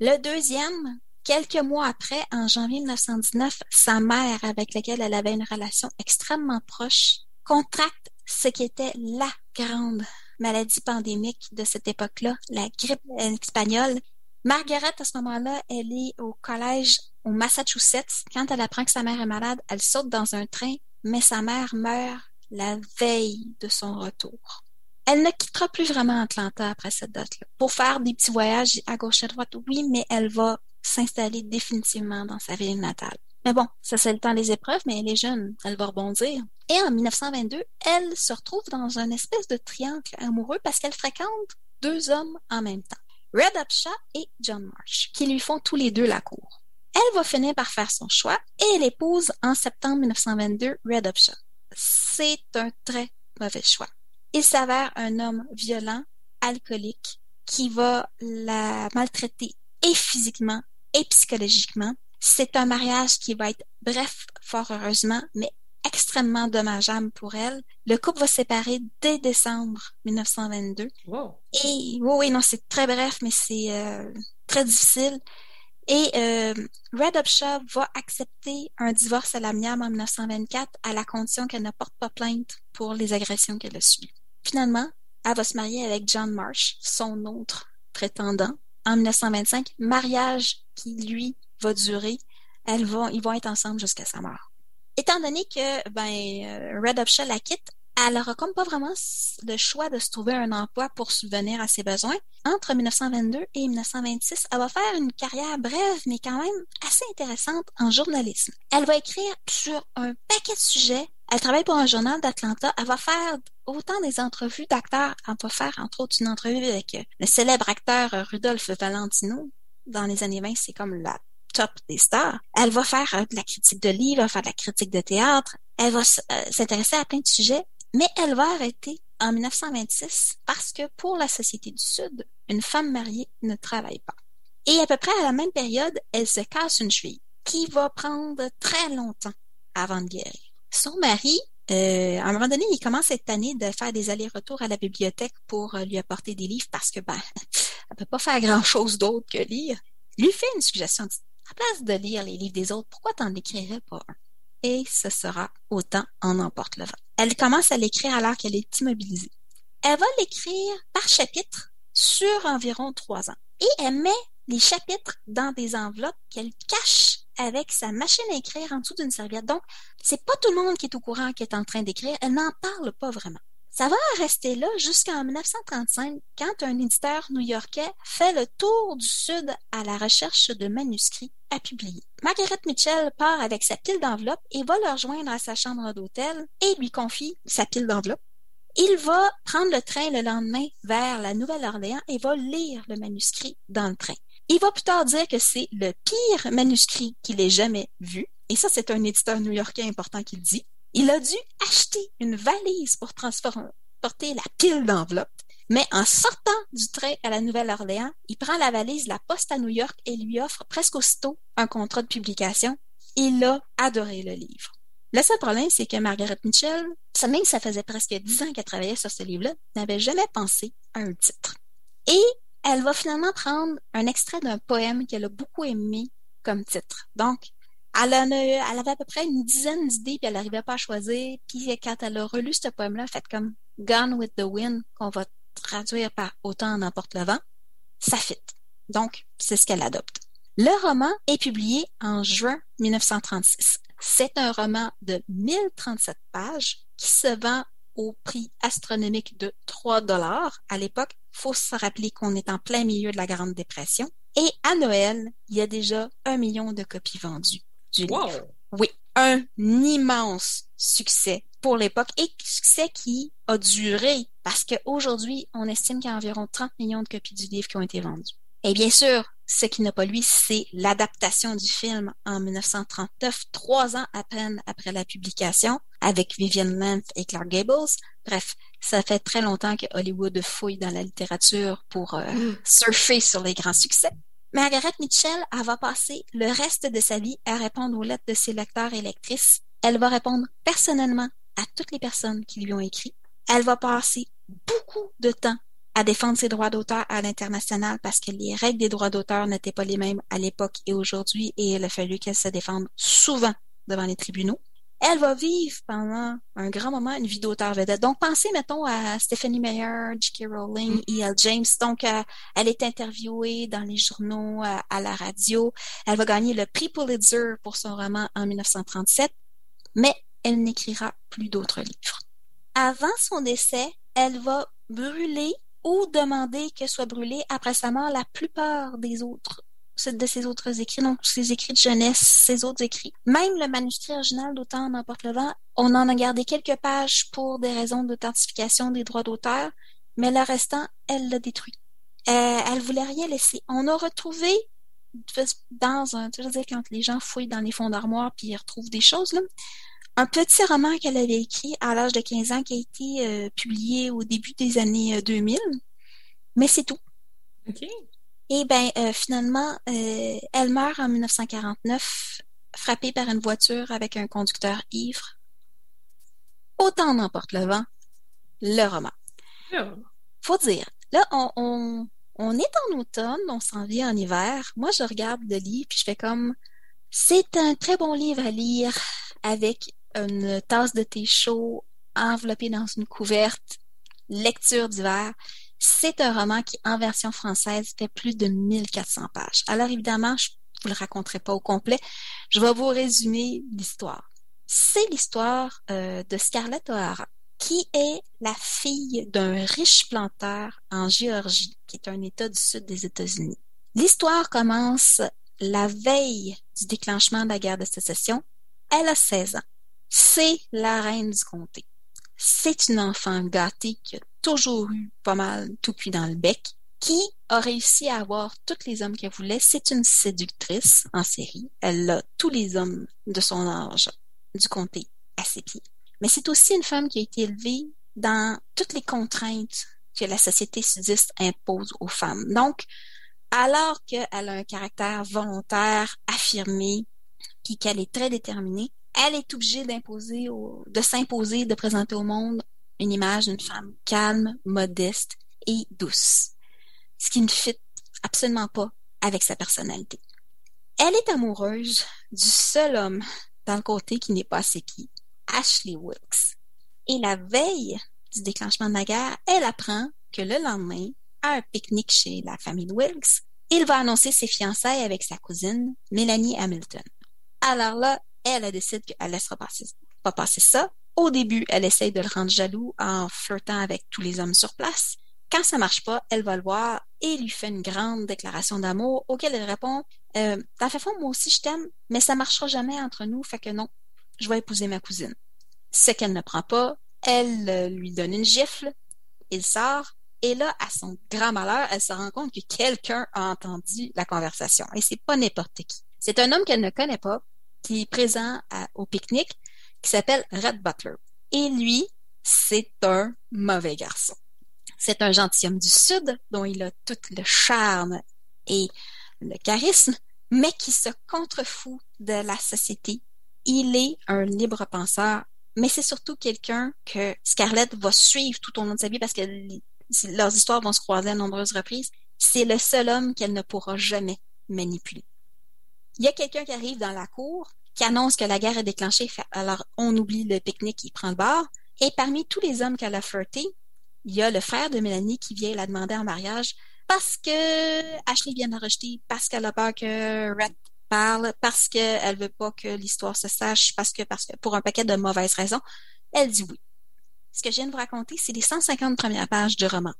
Le deuxième, quelques mois après, en janvier 1919, sa mère, avec laquelle elle avait une relation extrêmement proche, contracte ce qui était la grande maladie pandémique de cette époque-là, la grippe espagnole. Margaret, à ce moment-là, elle est au collège au Massachusetts. Quand elle apprend que sa mère est malade, elle saute dans un train, mais sa mère meurt la veille de son retour. Elle ne quittera plus vraiment Atlanta après cette date-là. Pour faire des petits voyages à gauche et à droite, oui, mais elle va s'installer définitivement dans sa ville natale. Mais bon, ça c'est le temps des épreuves, mais elle est jeune, elle va rebondir. Et en 1922, elle se retrouve dans une espèce de triangle amoureux parce qu'elle fréquente deux hommes en même temps. Red Upshaw et John Marsh, qui lui font tous les deux la cour. Elle va finir par faire son choix et elle épouse en septembre 1922 Red Upshaw c'est un très mauvais choix. Il s'avère un homme violent, alcoolique, qui va la maltraiter et physiquement et psychologiquement. C'est un mariage qui va être bref, fort heureusement, mais extrêmement dommageable pour elle. Le couple va se séparer dès décembre 1922. Et oui, oui, non, c'est très bref, mais c'est euh, très difficile. Et euh, Red Upshaw va accepter un divorce à l'amiable en 1924 à la condition qu'elle ne porte pas plainte pour les agressions qu'elle a subies. Finalement, elle va se marier avec John Marsh, son autre prétendant, en 1925, mariage qui, lui, va durer elles vont, ils vont être ensemble jusqu'à sa mort. Étant donné que ben euh, Red Upshaw la quitte, elle comme pas vraiment le choix de se trouver un emploi pour subvenir à ses besoins. Entre 1922 et 1926, elle va faire une carrière brève, mais quand même assez intéressante en journalisme. Elle va écrire sur un paquet de sujets. Elle travaille pour un journal d'Atlanta. Elle va faire autant des entrevues d'acteurs. Elle va faire, entre autres, une entrevue avec le célèbre acteur Rudolph Valentino. Dans les années 20, c'est comme la top des stars. Elle va faire de la critique de livres, va faire de la critique de théâtre. Elle va euh, s'intéresser à plein de sujets mais elle va arrêter en 1926 parce que pour la société du Sud, une femme mariée ne travaille pas. Et à peu près à la même période, elle se casse une cheville qui va prendre très longtemps avant de guérir. Son mari, euh, à un moment donné, il commence cette année de faire des allers-retours à la bibliothèque pour euh, lui apporter des livres parce que ben, *laughs* elle peut pas faire grand-chose d'autre que lire. Lui fait une suggestion. À place de lire les livres des autres, pourquoi t'en écrirais pas un? Et ce sera autant en emporte le vent. Elle commence à l'écrire alors qu'elle est immobilisée. Elle va l'écrire par chapitre sur environ trois ans. Et elle met les chapitres dans des enveloppes qu'elle cache avec sa machine à écrire en dessous d'une serviette. Donc, c'est pas tout le monde qui est au courant qu'elle est en train d'écrire. Elle n'en parle pas vraiment. Ça va rester là jusqu'en 1935 quand un éditeur new-yorkais fait le tour du Sud à la recherche de manuscrits Margaret Mitchell part avec sa pile d'enveloppes et va le rejoindre à sa chambre d'hôtel et lui confie sa pile d'enveloppes. Il va prendre le train le lendemain vers la Nouvelle-Orléans et va lire le manuscrit dans le train. Il va plus tard dire que c'est le pire manuscrit qu'il ait jamais vu. Et ça, c'est un éditeur new-yorkais important qui le dit. Il a dû acheter une valise pour transporter la pile d'enveloppes. Mais en sortant du train à la Nouvelle-Orléans, il prend la valise la poste à New York et lui offre presque aussitôt un contrat de publication. Il a adoré le livre. Le seul problème, c'est que Margaret Mitchell, même si ça faisait presque dix ans qu'elle travaillait sur ce livre-là, n'avait jamais pensé à un titre. Et elle va finalement prendre un extrait d'un poème qu'elle a beaucoup aimé comme titre. Donc, elle, avait à peu près une dizaine d'idées, puis elle n'arrivait pas à choisir. Puis quand elle a relu ce poème-là, fait comme Gone with the Wind, qu'on va traduire par Autant n'importe le vent, ça fit. Donc, c'est ce qu'elle adopte. Le roman est publié en juin 1936. C'est un roman de 1037 pages qui se vend au prix astronomique de 3 dollars. À l'époque, faut se rappeler qu'on est en plein milieu de la Grande Dépression. Et à Noël, il y a déjà un million de copies vendues. Oui, un immense succès pour l'époque et succès qui a duré? Parce qu'aujourd'hui, on estime qu'il y a environ 30 millions de copies du livre qui ont été vendues. Et bien sûr, ce qui n'a pas lui, c'est l'adaptation du film en 1939, trois ans à peine après la publication, avec Vivian Leigh et Clark Gables. Bref, ça fait très longtemps que Hollywood fouille dans la littérature pour euh, mm. surfer sur les grands succès. Margaret Mitchell, elle va passer le reste de sa vie à répondre aux lettres de ses lecteurs et lectrices. Elle va répondre personnellement à toutes les personnes qui lui ont écrit. Elle va passer beaucoup de temps à défendre ses droits d'auteur à l'international parce que les règles des droits d'auteur n'étaient pas les mêmes à l'époque et aujourd'hui et il a fallu qu'elle se défende souvent devant les tribunaux elle va vivre pendant un grand moment une vie d'auteur vedette. Donc, pensez, mettons, à Stephanie Meyer, J.K. Rowling, mm. E.L. James. Donc, euh, elle est interviewée dans les journaux, euh, à la radio. Elle va gagner le prix Pulitzer pour son roman en 1937, mais elle n'écrira plus d'autres livres. Avant son décès, elle va brûler ou demander que soit brûlée après sa mort la plupart des autres de ses autres écrits, donc ses écrits de jeunesse, ses autres écrits. Même le manuscrit original d'Autant n'importe le vent, on en a gardé quelques pages pour des raisons d'authentification des droits d'auteur, mais le restant, elle l'a détruit. Euh, elle voulait rien laisser. On a retrouvé dans un, tu quand les gens fouillent dans les fonds d'armoire puis ils retrouvent des choses, là, un petit roman qu'elle avait écrit à l'âge de 15 ans qui a été euh, publié au début des années 2000. Euh, mais c'est tout. OK. Et ben euh, finalement, euh, elle meurt en 1949, frappée par une voiture avec un conducteur ivre. Autant n'emporte le vent, le roman. Faut dire, là, on, on, est en automne, on s'en vient en hiver. Moi, je regarde le livre, puis je fais comme, c'est un très bon livre à lire avec une tasse de thé chaud enveloppée dans une couverte, lecture d'hiver. C'est un roman qui, en version française, fait plus de 1400 pages. Alors évidemment, vous le raconterai pas au complet. Je vais vous résumer l'histoire. C'est l'histoire euh, de Scarlett O'Hara, qui est la fille d'un riche planteur en Géorgie, qui est un État du sud des États-Unis. L'histoire commence la veille du déclenchement de la guerre de sécession. Elle a 16 ans. C'est la reine du comté. C'est une enfant gâtée qui a toujours eu pas mal tout cuit dans le bec qui a réussi à avoir tous les hommes qu'elle voulait. C'est une séductrice en série. Elle a tous les hommes de son âge du comté à ses pieds. Mais c'est aussi une femme qui a été élevée dans toutes les contraintes que la société sudiste impose aux femmes. Donc, alors qu'elle a un caractère volontaire, affirmé, puis qu'elle est très déterminée, elle est obligée de s'imposer, de présenter au monde une image d'une femme calme, modeste et douce ce qui ne fit absolument pas avec sa personnalité. Elle est amoureuse du seul homme dans le côté qui n'est pas ses Ashley Wilkes. Et la veille du déclenchement de la guerre, elle apprend que le lendemain, à un pique-nique chez la famille Wilkes, il va annoncer ses fiançailles avec sa cousine, Mélanie Hamilton. Alors là, elle décide qu'elle laissera passer, pas passer ça. Au début, elle essaye de le rendre jaloux en flirtant avec tous les hommes sur place. Quand ça marche pas, elle va le voir et lui fait une grande déclaration d'amour auquel elle répond euh, Dans fait fond, moi aussi je t'aime, mais ça marchera jamais entre nous, fait que non, je vais épouser ma cousine. Ce qu'elle ne prend pas, elle euh, lui donne une gifle, il sort, et là, à son grand malheur, elle se rend compte que quelqu'un a entendu la conversation. Et c'est pas n'importe qui. C'est un homme qu'elle ne connaît pas, qui est présent au pique-nique, qui s'appelle Red Butler. Et lui, c'est un mauvais garçon. C'est un gentilhomme du Sud dont il a tout le charme et le charisme, mais qui se contrefout de la société. Il est un libre penseur, mais c'est surtout quelqu'un que Scarlett va suivre tout au long de sa vie parce que leurs histoires vont se croiser à nombreuses reprises. C'est le seul homme qu'elle ne pourra jamais manipuler. Il y a quelqu'un qui arrive dans la cour, qui annonce que la guerre est déclenchée, alors on oublie le pique-nique qui prend le bar, et parmi tous les hommes qu'elle a flirtés, il y a le frère de Mélanie qui vient la demander en mariage parce que Ashley vient de la rejeter, parce qu'elle a peur que Red parle, parce qu'elle veut pas que l'histoire se sache, parce que, parce que, pour un paquet de mauvaises raisons, elle dit oui. Ce que je viens de vous raconter, c'est les 150 premières pages du roman.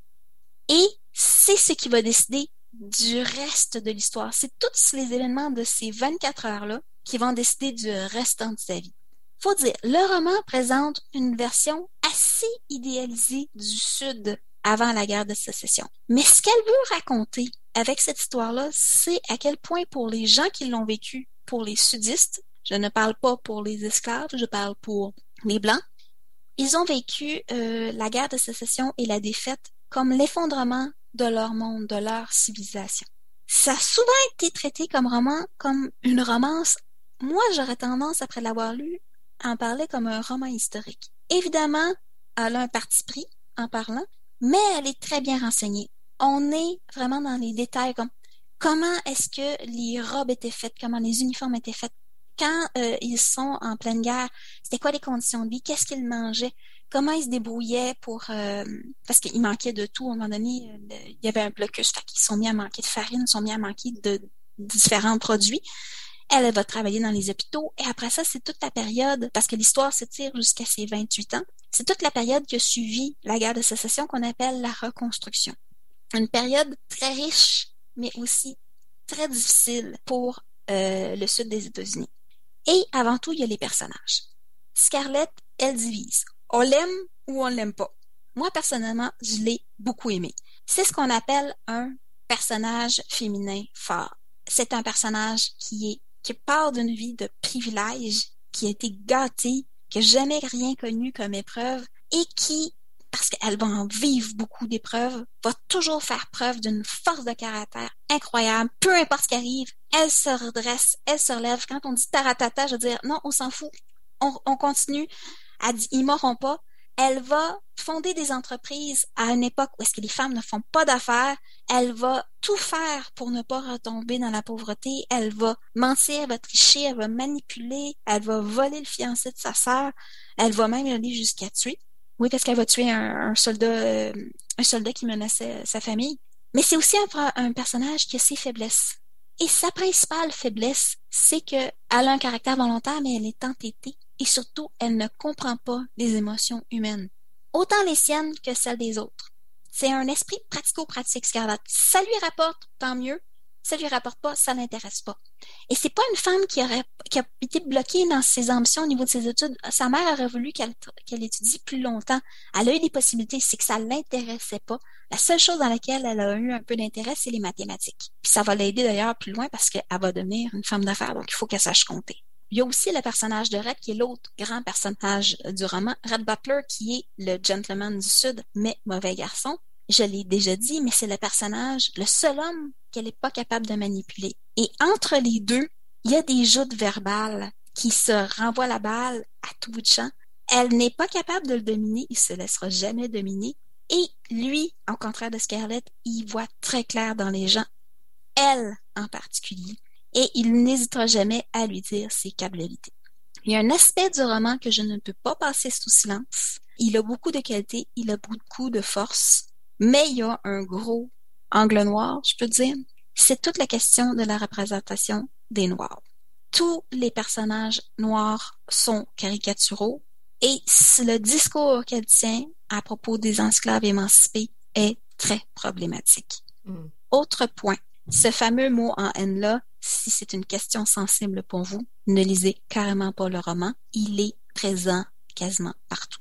Et c'est ce qui va décider du reste de l'histoire. C'est tous les événements de ces 24 heures-là qui vont décider du restant de sa vie. Faut dire, le roman présente une version assez idéalisée du Sud avant la guerre de sécession. Mais ce qu'elle veut raconter avec cette histoire-là, c'est à quel point pour les gens qui l'ont vécu, pour les sudistes, je ne parle pas pour les esclaves, je parle pour les blancs, ils ont vécu euh, la guerre de sécession et la défaite comme l'effondrement de leur monde, de leur civilisation. Ça a souvent été traité comme roman, comme une romance. Moi, j'aurais tendance, après l'avoir lu, en parler comme un roman historique. Évidemment, elle a un parti pris en parlant, mais elle est très bien renseignée. On est vraiment dans les détails comme comment est-ce que les robes étaient faites, comment les uniformes étaient faits, quand euh, ils sont en pleine guerre, c'était quoi les conditions de vie, qu'est-ce qu'ils mangeaient, comment ils se débrouillaient pour euh, parce qu'il manquait de tout à un moment donné, euh, il y avait un blocus, fait qu'ils sont mis à manquer de farine, ils sont mis à manquer de différents produits. Elle, va travailler dans les hôpitaux et après ça, c'est toute la période, parce que l'histoire s'étire jusqu'à ses 28 ans, c'est toute la période qui a suivi la guerre de sécession qu'on appelle la reconstruction. Une période très riche, mais aussi très difficile pour euh, le sud des États-Unis. Et avant tout, il y a les personnages. Scarlett, elle divise. On l'aime ou on l'aime pas. Moi, personnellement, je l'ai beaucoup aimé. C'est ce qu'on appelle un personnage féminin fort. C'est un personnage qui est qui part d'une vie de privilège, qui a été gâtée, qui n'a jamais rien connu comme épreuve et qui, parce qu'elle va en vivre beaucoup d'épreuves, va toujours faire preuve d'une force de caractère incroyable. Peu importe ce qui arrive, elle se redresse, elle se relève. Quand on dit taratata, je veux dire, non, on s'en fout. On, on continue. Elle dit, ils pas elle va fonder des entreprises à une époque où est-ce que les femmes ne font pas d'affaires. Elle va tout faire pour ne pas retomber dans la pauvreté. Elle va mentir, elle va tricher, elle va manipuler, elle va voler le fiancé de sa sœur. Elle va même aller jusqu'à tuer. Oui, parce qu'elle va tuer un, soldat, euh, un soldat qui menaçait sa famille. Mais c'est aussi un, un personnage qui a ses faiblesses. Et sa principale faiblesse, c'est qu'elle a un caractère volontaire, mais elle est entêtée. Et surtout, elle ne comprend pas les émotions humaines. Autant les siennes que celles des autres. C'est un esprit pratico-pratique, Scarlett. Ça lui rapporte, tant mieux ça lui rapporte pas, ça l'intéresse pas. Et c'est pas une femme qui aurait qui a été bloquée dans ses ambitions au niveau de ses études. Sa mère aurait voulu qu'elle étudie plus longtemps. Elle a eu des possibilités, c'est que ça l'intéressait pas. La seule chose dans laquelle elle a eu un peu d'intérêt, c'est les mathématiques. Puis ça va l'aider d'ailleurs plus loin parce qu'elle va devenir une femme d'affaires, donc il faut qu'elle sache compter. Il y a aussi le personnage de Red, qui est l'autre grand personnage du roman, Red Butler, qui est le gentleman du Sud, mais mauvais garçon. Je l'ai déjà dit, mais c'est le personnage, le seul homme qu'elle n'est pas capable de manipuler. Et entre les deux, il y a des joutes verbales qui se renvoient la balle à tout bout de champ. Elle n'est pas capable de le dominer, il se laissera jamais dominer. Et lui, en contraire de Scarlett, il voit très clair dans les gens, elle en particulier, et il n'hésitera jamais à lui dire ses capacités. Il y a un aspect du roman que je ne peux pas passer sous silence. Il a beaucoup de qualités, il a beaucoup de force, mais il y a un gros angle noir, je peux dire. C'est toute la question de la représentation des Noirs. Tous les personnages noirs sont caricaturaux et le discours qu'elle tient à propos des esclaves émancipés est très problématique. Hmm. Autre point, ce fameux mot en haine-là, si c'est une question sensible pour vous, ne lisez carrément pas le roman. Il est présent quasiment partout.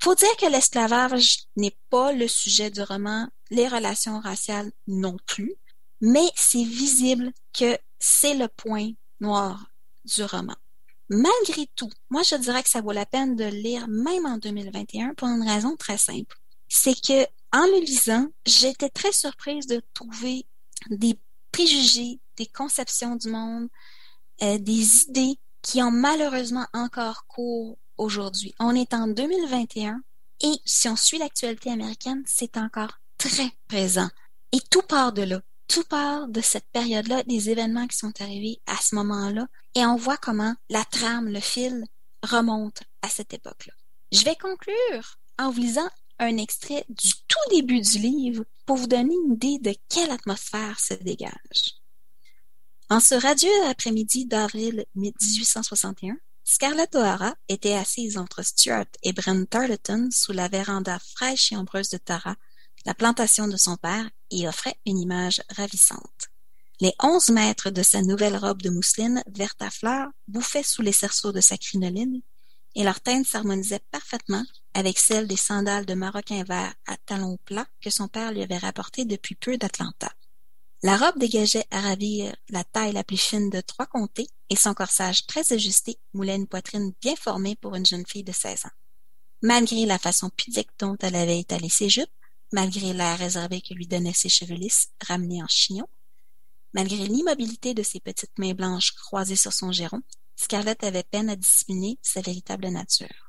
Faut dire que l'esclavage n'est pas le sujet du roman, les relations raciales non plus, mais c'est visible que c'est le point noir du roman. Malgré tout, moi je dirais que ça vaut la peine de le lire même en 2021 pour une raison très simple. C'est que en le lisant, j'étais très surprise de trouver des préjugés, des conceptions du monde, euh, des idées qui ont malheureusement encore cours aujourd'hui. On est en 2021 et si on suit l'actualité américaine, c'est encore très présent. Et tout part de là. Tout part de cette période-là, des événements qui sont arrivés à ce moment-là, et on voit comment la trame, le fil remonte à cette époque-là. Je vais conclure en vous lisant un extrait du tout début du livre pour vous donner une idée de quelle atmosphère se dégage. En ce radieux après-midi d'avril 1861, Scarlett O'Hara était assise entre Stuart et Brent Tarleton sous la véranda fraîche et ombreuse de Tara, la plantation de son père, et offrait une image ravissante. Les onze mètres de sa nouvelle robe de mousseline verte à fleurs bouffaient sous les cerceaux de sa crinoline, et leur teinte s'harmonisait parfaitement avec celle des sandales de maroquin vert à talons plats que son père lui avait rapportées depuis peu d'Atlanta. La robe dégageait à ravir la taille la plus fine de trois comtés et son corsage très ajusté moulait une poitrine bien formée pour une jeune fille de seize ans. Malgré la façon pudique dont elle avait étalé ses jupes, malgré l'air réservé que lui donnaient ses cheveux lisses ramenés en chignon, malgré l'immobilité de ses petites mains blanches croisées sur son giron, Scarlett avait peine à discipliner sa véritable nature.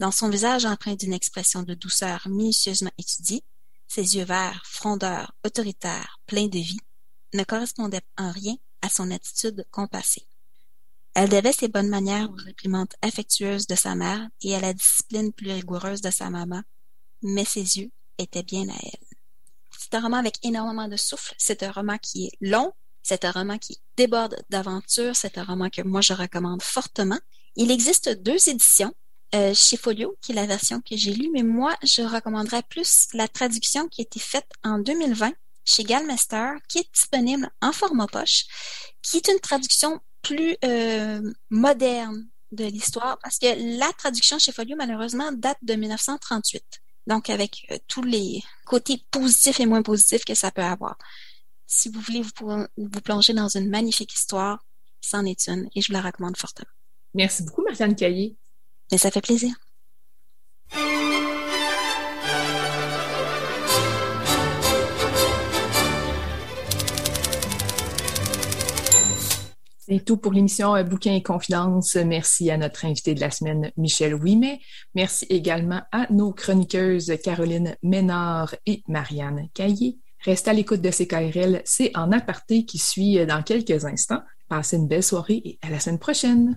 Dans son visage empreint d'une expression de douceur minutieusement étudiée, ses yeux verts, frondeurs, autoritaires, pleins de vie, ne correspondaient en rien à son attitude compassée. Elle devait ses bonnes manières aux réprimandes affectueuses de sa mère et à la discipline plus rigoureuse de sa maman, mais ses yeux étaient bien à elle. C'est un roman avec énormément de souffle, c'est un roman qui est long, c'est un roman qui déborde d'aventure, c'est un roman que moi je recommande fortement. Il existe deux éditions, euh, chez Folio, qui est la version que j'ai lue, mais moi, je recommanderais plus la traduction qui a été faite en 2020 chez Galmester, qui est disponible en format poche, qui est une traduction plus euh, moderne de l'histoire, parce que la traduction chez Folio, malheureusement, date de 1938. Donc, avec euh, tous les côtés positifs et moins positifs que ça peut avoir. Si vous voulez vous, vous plonger dans une magnifique histoire, c'en est une, et je vous la recommande fortement. Merci beaucoup, Martiane Caillé. Mais ça fait plaisir. C'est tout pour l'émission euh, Bouquin et Confidence. Merci à notre invité de la semaine, Michel Ouimet. Merci également à nos chroniqueuses Caroline Ménard et Marianne Caillé. Restez à l'écoute de CKRL. C'est en aparté qui suit euh, dans quelques instants. Passez une belle soirée et à la semaine prochaine.